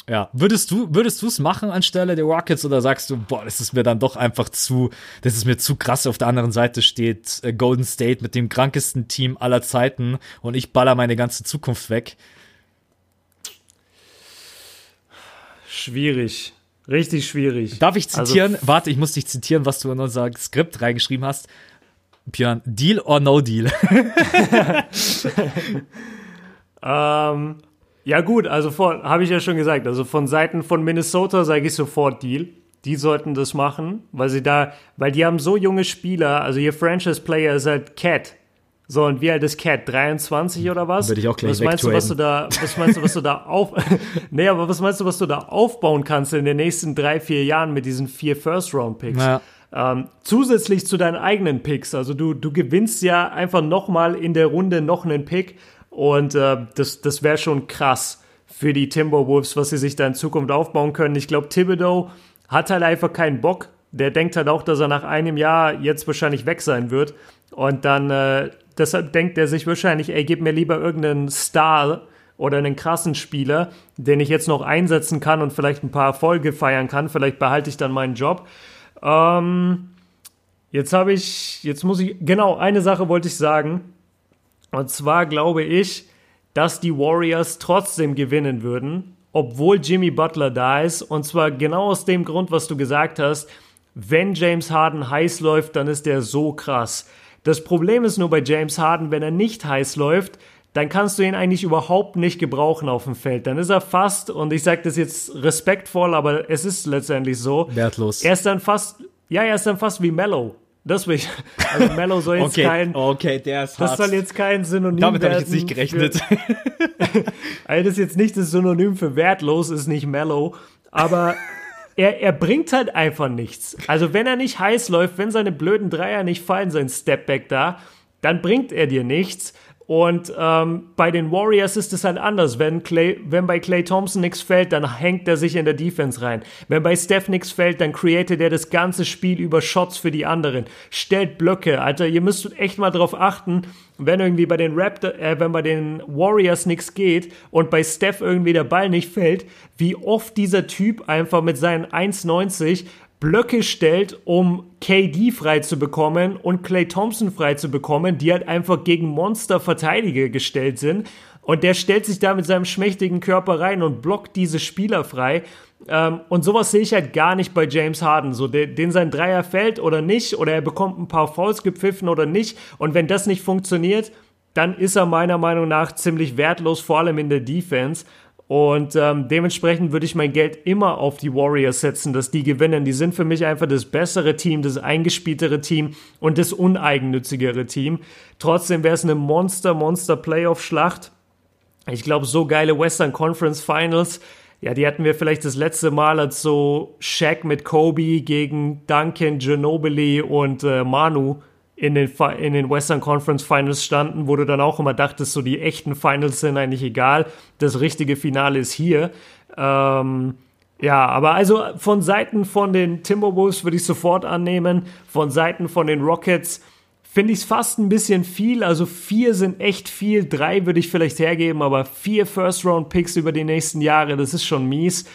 Ja, würdest du, würdest es machen anstelle der Rockets oder sagst du, boah, das ist mir dann doch einfach zu, das ist mir zu krass. Auf der anderen Seite steht äh, Golden State mit dem krankesten Team aller Zeiten und ich baller meine ganze Zukunft weg. Schwierig. Richtig schwierig. Darf ich Also, zitieren? Warte, ich muss dich zitieren, was du in unser Skript reingeschrieben hast. Björn, Deal or No Deal? Ähm, ja gut, also habe ich ja schon gesagt, also von Seiten von Minnesota sage ich sofort Deal. Die sollten das machen, weil sie da, weil die haben so junge Spieler, also ihr Franchise-Player ist halt Cat. So, und wie alt ist Cat? 23 oder was? Würde ich auch gleich was meinst du, was du da, was meinst du, was du da auf, nee, aber was meinst du, was du da aufbauen kannst in den nächsten drei, vier Jahren mit diesen vier First-Round-Picks? Ja. Ähm, zusätzlich zu deinen eigenen Picks. Also du, du gewinnst ja einfach nochmal in der Runde noch einen Pick und äh, das, das wäre schon krass für die Timberwolves, was sie sich da in Zukunft aufbauen können. Ich glaube, Thibodeau hat halt einfach keinen Bock. Der denkt halt auch, dass er nach einem Jahr jetzt wahrscheinlich weg sein wird. Und dann, äh, deshalb denkt er sich wahrscheinlich, ey, gib mir lieber irgendeinen Star oder einen krassen Spieler, den ich jetzt noch einsetzen kann und vielleicht ein paar Erfolge feiern kann. Vielleicht behalte ich dann meinen Job. Ähm, jetzt habe ich, jetzt muss ich, genau, eine Sache wollte ich sagen. Und zwar glaube ich, dass die Warriors trotzdem gewinnen würden, obwohl Jimmy Butler da ist. Und zwar genau aus dem Grund, was du gesagt hast. Wenn James Harden heiß läuft, dann ist der so krass. Das Problem ist nur bei James Harden, wenn er nicht heiß läuft, dann kannst du ihn eigentlich überhaupt nicht gebrauchen auf dem Feld. Dann ist er fast, und ich sage das jetzt respektvoll, aber es ist letztendlich so. Wertlos. Er ist dann fast, ja, er ist dann fast wie Mellow. Das will ich. Also Mellow soll jetzt Okay, kein, okay, der ist das hart. soll jetzt kein Synonym Damit habe ich jetzt nicht gerechnet. Für, also das ist jetzt nicht das Synonym für wertlos, ist nicht mellow, aber er, er bringt halt einfach nichts. Also wenn er nicht heiß läuft, wenn seine blöden Dreier nicht fallen, sein Stepback da, dann bringt er dir nichts. Und ähm, bei den Warriors ist es halt anders. Wenn, Clay, wenn bei Clay Thompson nichts fällt, dann hängt er sich in der Defense rein. Wenn bei Steph nichts fällt, dann createt er das ganze Spiel über Shots für die anderen. Stellt Blöcke. Alter, ihr müsst echt mal drauf achten, wenn irgendwie bei den Raptor, äh, wenn bei den Warriors nichts geht und bei Steph irgendwie der Ball nicht fällt, wie oft dieser Typ einfach mit seinen 1,90 Blöcke stellt, um KD frei zu bekommen und Clay Thompson frei zu bekommen, die halt einfach gegen Monster-Verteidiger gestellt sind. Und der stellt sich da mit seinem schmächtigen Körper rein und blockt diese Spieler frei. Ähm, und sowas sehe ich halt gar nicht bei James Harden. So, den, den sein Dreier fällt oder nicht, oder er bekommt ein paar Fouls gepfiffen oder nicht. Und wenn das nicht funktioniert, dann ist er meiner Meinung nach ziemlich wertlos, vor allem in der Defense. Und ähm, dementsprechend würde ich mein Geld immer auf die Warriors setzen, dass die gewinnen. Die sind für mich einfach das bessere Team, das eingespieltere Team und das uneigennützigere Team. Trotzdem wäre es eine Monster, Monster Playoff-Schlacht. Ich glaube, so geile Western Conference Finals. Ja, die hatten wir vielleicht das letzte Mal, als so Shaq mit Kobe gegen Duncan, Ginobili und äh, Manu in den, in den Western Conference Finals standen, wo du dann auch immer dachtest, so die echten Finals sind eigentlich egal. Das richtige Finale ist hier. Ähm, ja, aber also von Seiten von den Timberwolves würde ich sofort annehmen. Von Seiten von den Rockets finde ich es fast ein bisschen viel. Also vier sind echt viel. Drei würde ich vielleicht hergeben, aber vier First-Round-Picks über die nächsten Jahre, das ist schon mies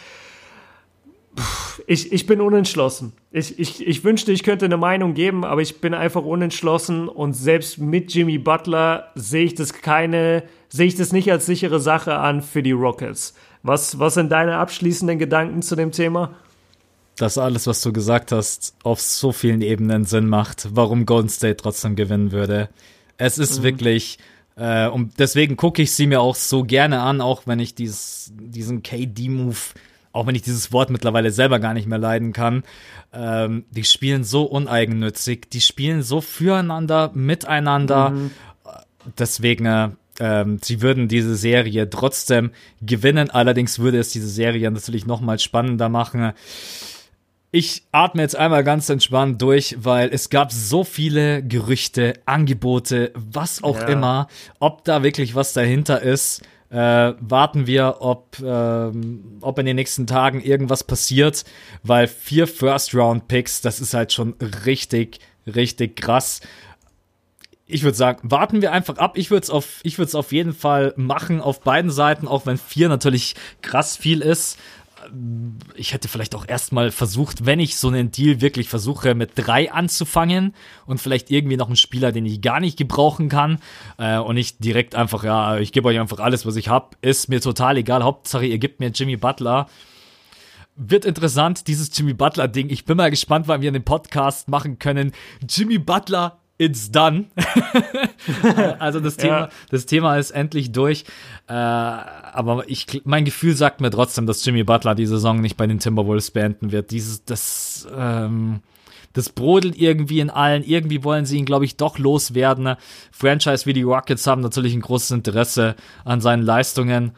ich, ich bin unentschlossen. Ich, ich, ich wünschte, ich könnte eine Meinung geben, aber ich bin einfach unentschlossen und selbst mit Jimmy Butler sehe ich das keine, sehe ich das nicht als sichere Sache an für die Rockets. Was, was sind deine abschließenden Gedanken zu dem Thema? Dass alles, was du gesagt hast, auf so vielen Ebenen Sinn macht, warum Golden State trotzdem gewinnen würde. Es ist mhm. wirklich, äh, und deswegen gucke ich sie mir auch so gerne an, auch wenn ich dieses, diesen KD-Move auch wenn ich dieses Wort mittlerweile selber gar nicht mehr leiden kann, ähm, die spielen so uneigennützig, die spielen so füreinander, miteinander. Mhm. Deswegen, äh, ähm, sie würden diese Serie trotzdem gewinnen. Allerdings würde es diese Serie natürlich noch mal spannender machen. Ich atme jetzt einmal ganz entspannt durch, weil es gab so viele Gerüchte, Angebote, was auch ja. immer, ob da wirklich was dahinter ist äh, warten wir, ob, ähm, ob in den nächsten Tagen irgendwas passiert, weil vier First-Round-Picks, das ist halt schon richtig, richtig krass. Ich würde sagen, warten wir einfach ab. Ich würde es auf, ich würde es auf jeden Fall machen auf beiden Seiten, auch wenn vier natürlich krass viel ist ich hätte vielleicht auch erstmal versucht, wenn ich so einen Deal wirklich versuche, mit drei anzufangen und vielleicht irgendwie noch einen Spieler, den ich gar nicht gebrauchen kann äh, und nicht direkt einfach, ja, ich gebe euch einfach alles, was ich habe, ist mir total egal. Hauptsache, ihr gebt mir Jimmy Butler. Wird interessant, dieses Jimmy Butler-Ding. Ich bin mal gespannt, wann wir einen Podcast machen können. Jimmy Butler it's done. also das Thema, ja. das Thema ist endlich durch. Äh, aber ich, mein Gefühl sagt mir trotzdem, dass Jimmy Butler die Saison nicht bei den Timberwolves beenden wird. Dieses, das, ähm, das brodelt irgendwie in allen. Irgendwie wollen sie ihn, glaube ich, doch loswerden. Franchise wie die Rockets haben natürlich ein großes Interesse an seinen Leistungen.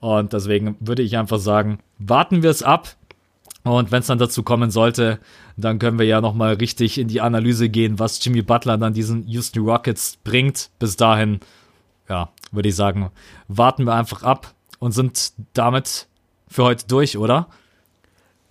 Und deswegen würde ich einfach sagen, warten wir es ab. Und wenn es dann dazu kommen sollte, dann können wir ja nochmal richtig in die Analyse gehen, was Jimmy Butler dann diesen Houston Rockets bringt. Bis dahin, ja, würde ich sagen, warten wir einfach ab und sind damit für heute durch, oder?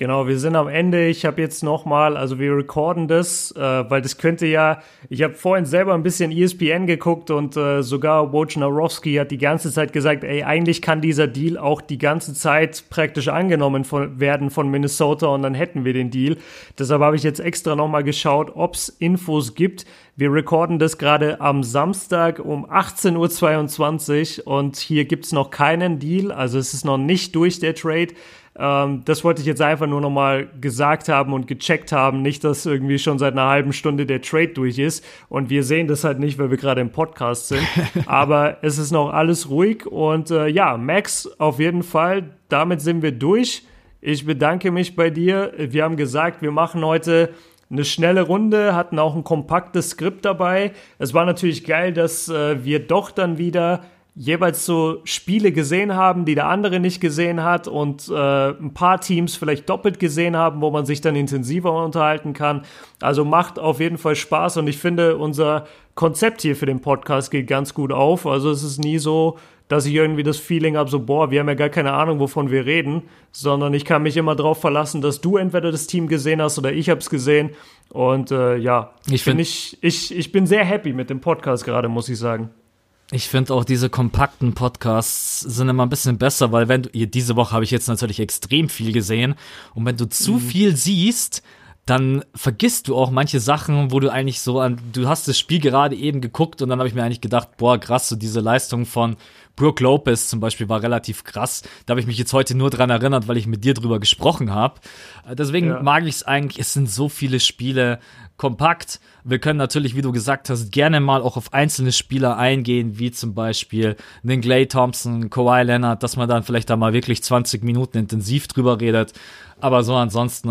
Genau, wir sind am Ende. Ich habe jetzt nochmal, also wir recorden das, äh, weil das könnte ja, ich habe vorhin selber ein bisschen ESPN geguckt und äh, sogar Wojnarowski hat die ganze Zeit gesagt, ey, eigentlich kann dieser Deal auch die ganze Zeit praktisch angenommen von, werden von Minnesota und dann hätten wir den Deal. Deshalb habe ich jetzt extra nochmal geschaut, ob es Infos gibt. Wir recorden das gerade am Samstag um 18.22 Uhr und hier gibt's noch keinen Deal, also es ist noch nicht durch der Trade. Ähm, das wollte ich jetzt einfach nur nochmal gesagt haben und gecheckt haben. Nicht, dass irgendwie schon seit einer halben Stunde der Trade durch ist und wir sehen das halt nicht, weil wir gerade im Podcast sind. Aber es ist noch alles ruhig und äh, ja, Max, auf jeden Fall, damit sind wir durch. Ich bedanke mich bei dir. Wir haben gesagt, wir machen heute eine schnelle Runde, hatten auch ein kompaktes Skript dabei. Es war natürlich geil, dass äh, wir doch dann wieder jeweils so Spiele gesehen haben, die der andere nicht gesehen hat und äh, ein paar Teams vielleicht doppelt gesehen haben, wo man sich dann intensiver unterhalten kann. Also macht auf jeden Fall Spaß und ich finde, unser Konzept hier für den Podcast geht ganz gut auf. Also es ist nie so, dass ich irgendwie das Feeling habe, so, boah, wir haben ja gar keine Ahnung, wovon wir reden, sondern ich kann mich immer darauf verlassen, dass du entweder das Team gesehen hast oder ich habe es gesehen. Und äh, ja, ich, find, ich, ich, ich bin sehr happy mit dem Podcast gerade, muss ich sagen. Ich finde auch diese kompakten Podcasts sind immer ein bisschen besser, weil wenn du, diese Woche habe ich jetzt natürlich extrem viel gesehen und wenn du zu mhm. viel siehst, dann vergisst du auch manche Sachen, wo du eigentlich so an, du hast das Spiel gerade eben geguckt und dann habe ich mir eigentlich gedacht, boah, krass, so diese Leistung von Brooke Lopez zum Beispiel war relativ krass. Da habe ich mich jetzt heute nur dran erinnert, weil ich mit dir drüber gesprochen habe. Äh, deswegen ja. mag ich es eigentlich. Es sind so viele Spiele kompakt. Wir können natürlich, wie du gesagt hast, gerne mal auch auf einzelne Spieler eingehen, wie zum Beispiel den Clay Thompson, Kawhi Leonard, dass man dann vielleicht da mal wirklich 20 Minuten intensiv drüber redet. Aber so ansonsten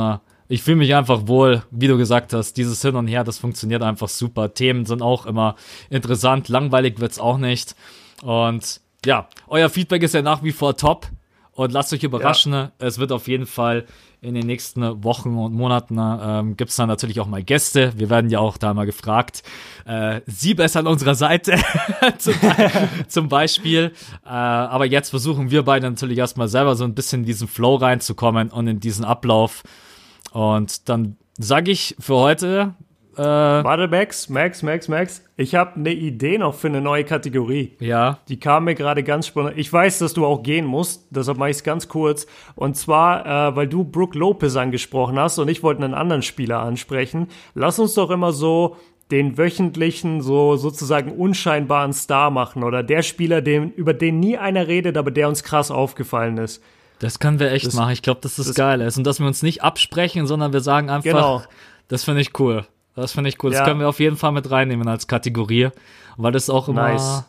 ich fühle mich einfach wohl, wie du gesagt hast, dieses Hin und Her, das funktioniert einfach super. Themen sind auch immer interessant, langweilig wird's auch nicht. Und ja, euer Feedback ist ja nach wie vor top. Und lasst euch überraschen, ja. es wird auf jeden Fall in den nächsten Wochen und Monaten ähm, gibt es dann natürlich auch mal Gäste. Wir werden ja auch da mal gefragt. Äh, sie besser an unserer Seite zum, zum, Beispiel. Äh, aber jetzt versuchen wir beide natürlich erstmal selber so ein bisschen in diesen Flow reinzukommen und in diesen Ablauf. Und dann sage ich für heute. Äh, Warte, Max, Max, Max, Max. Ich habe eine Idee noch für eine neue Kategorie. Ja. Die kam mir gerade ganz spontan. Ich weiß, dass du auch gehen musst, deshalb mache ich es ganz kurz. Und zwar, äh, weil du Brooke Lopez angesprochen hast und ich wollte einen anderen Spieler ansprechen. Lass uns doch immer so den wöchentlichen, so sozusagen unscheinbaren Star machen oder der Spieler, den, über den nie einer redet, aber der uns krass aufgefallen ist. Das können wir echt das, machen. Ich glaube, dass das, das geil ist. Und dass wir uns nicht absprechen, sondern wir sagen einfach, genau. das finde ich cool. Das finde ich cool. Das können wir auf jeden Fall mit reinnehmen als Kategorie. Weil das auch immer. Nice.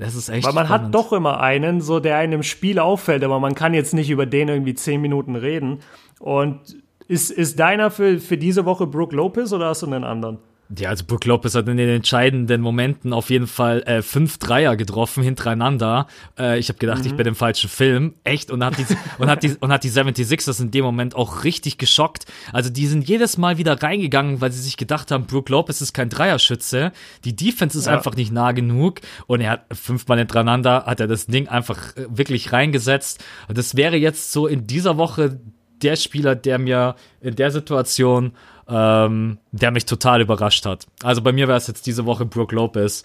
Das ist echt. Weil man spannend. hat doch immer einen, so der einem im Spiel auffällt, aber man kann jetzt nicht über den irgendwie zehn Minuten reden. Und ist, ist deiner für, für diese Woche Brooke Lopez oder hast du einen anderen? Ja, also Brook Lopez hat in den entscheidenden Momenten auf jeden Fall äh, fünf Dreier getroffen hintereinander. Äh, ich habe gedacht, mhm. ich bin im falschen Film. Echt. Und hat die, und hat die, und hat die 76ers in dem Moment auch richtig geschockt. Also die sind jedes Mal wieder reingegangen, weil sie sich gedacht haben, Brook Lopez ist kein Dreierschütze. Die Defense ist ja. einfach nicht nah genug. Und er hat fünfmal hintereinander, hat er das Ding einfach äh, wirklich reingesetzt. Und das wäre jetzt so in dieser Woche der Spieler, der mir in der Situation ähm, der mich total überrascht hat. Also bei mir wäre es jetzt diese Woche Brooke Lopez.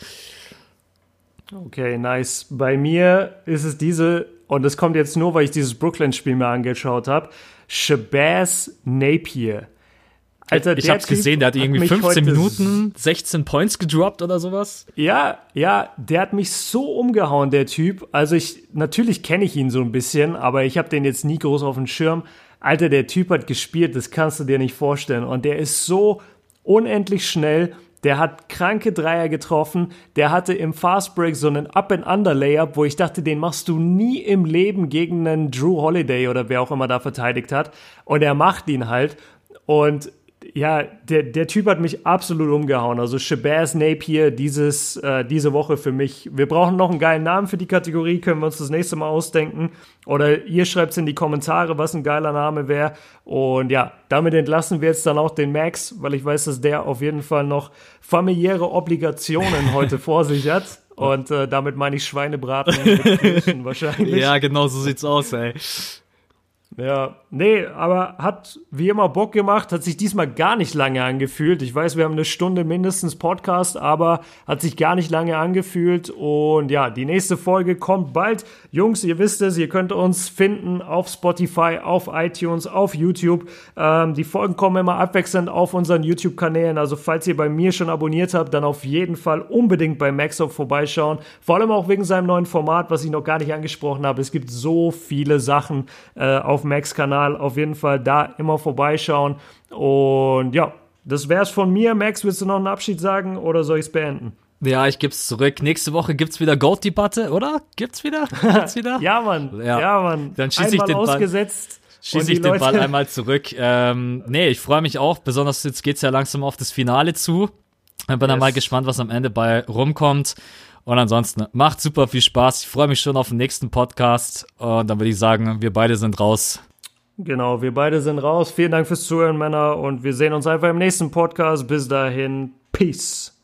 Okay, nice. Bei mir ist es diese, und das kommt jetzt nur, weil ich dieses Brooklyn-Spiel mir angeschaut habe, Shabazz Napier. Alter, ich hab's typ gesehen, der hat irgendwie 15 Minuten 16 Points gedroppt oder sowas. Ja, ja, der hat mich so umgehauen, der Typ. Also ich, natürlich kenne ich ihn so ein bisschen, aber ich habe den jetzt nie groß auf dem Schirm. Alter, der Typ hat gespielt, das kannst du dir nicht vorstellen. Und der ist so unendlich schnell. Der hat kranke Dreier getroffen. Der hatte im Fastbreak so einen Up-and-Under-Layup, wo ich dachte, den machst du nie im Leben gegen einen Drew Holiday oder wer auch immer da verteidigt hat. Und er macht ihn halt. Und ja, der, der Typ hat mich absolut umgehauen. Also Shabazz Napier dieses, äh, diese Woche für mich. Wir brauchen noch einen geilen Namen für die Kategorie, können wir uns das nächste Mal ausdenken. Oder ihr schreibt es in die Kommentare, was ein geiler Name wäre. Und ja, damit entlassen wir jetzt dann auch den Max, weil ich weiß, dass der auf jeden Fall noch familiäre Obligationen heute vor sich hat. Und äh, damit meine ich Schweinebraten wahrscheinlich. Ja, genau so sieht's aus, ey. Ja, nee, aber hat wie immer Bock gemacht, hat sich diesmal gar nicht lange angefühlt. Ich weiß, wir haben eine Stunde mindestens Podcast, aber hat sich gar nicht lange angefühlt. Und ja, die nächste Folge kommt bald. Jungs, ihr wisst es, ihr könnt uns finden auf Spotify, auf iTunes, auf YouTube. Ähm, die Folgen kommen immer abwechselnd auf unseren YouTube-Kanälen. Also falls ihr bei mir schon abonniert habt, dann auf jeden Fall unbedingt bei Maxop vorbeischauen. Vor allem auch wegen seinem neuen Format, was ich noch gar nicht angesprochen habe. Es gibt so viele Sachen äh, auf Max-Kanal. Auf jeden Fall da immer vorbeischauen. Und ja, das wär's von mir. Max, willst du noch einen Abschied sagen oder soll ich's beenden? Ja, ich geb's zurück. Nächste Woche gibt's wieder Goat-Debatte, oder? Gibt's wieder? Gibt's wieder? ja, Mann. Ja, ja Mann. Dann schieße ich den ausgesetzt. Ball. Schieße ich den Ball einmal zurück. Ähm, nee, ich freue mich auch. Besonders jetzt geht's ja langsam auf das Finale zu. Ich bin yes. dann mal gespannt, was am Ende bei rumkommt. Und ansonsten macht super viel Spaß. Ich freue mich schon auf den nächsten Podcast. Und dann würde ich sagen, wir beide sind raus. Genau, wir beide sind raus. Vielen Dank fürs Zuhören, Männer. Und wir sehen uns einfach im nächsten Podcast. Bis dahin, Peace.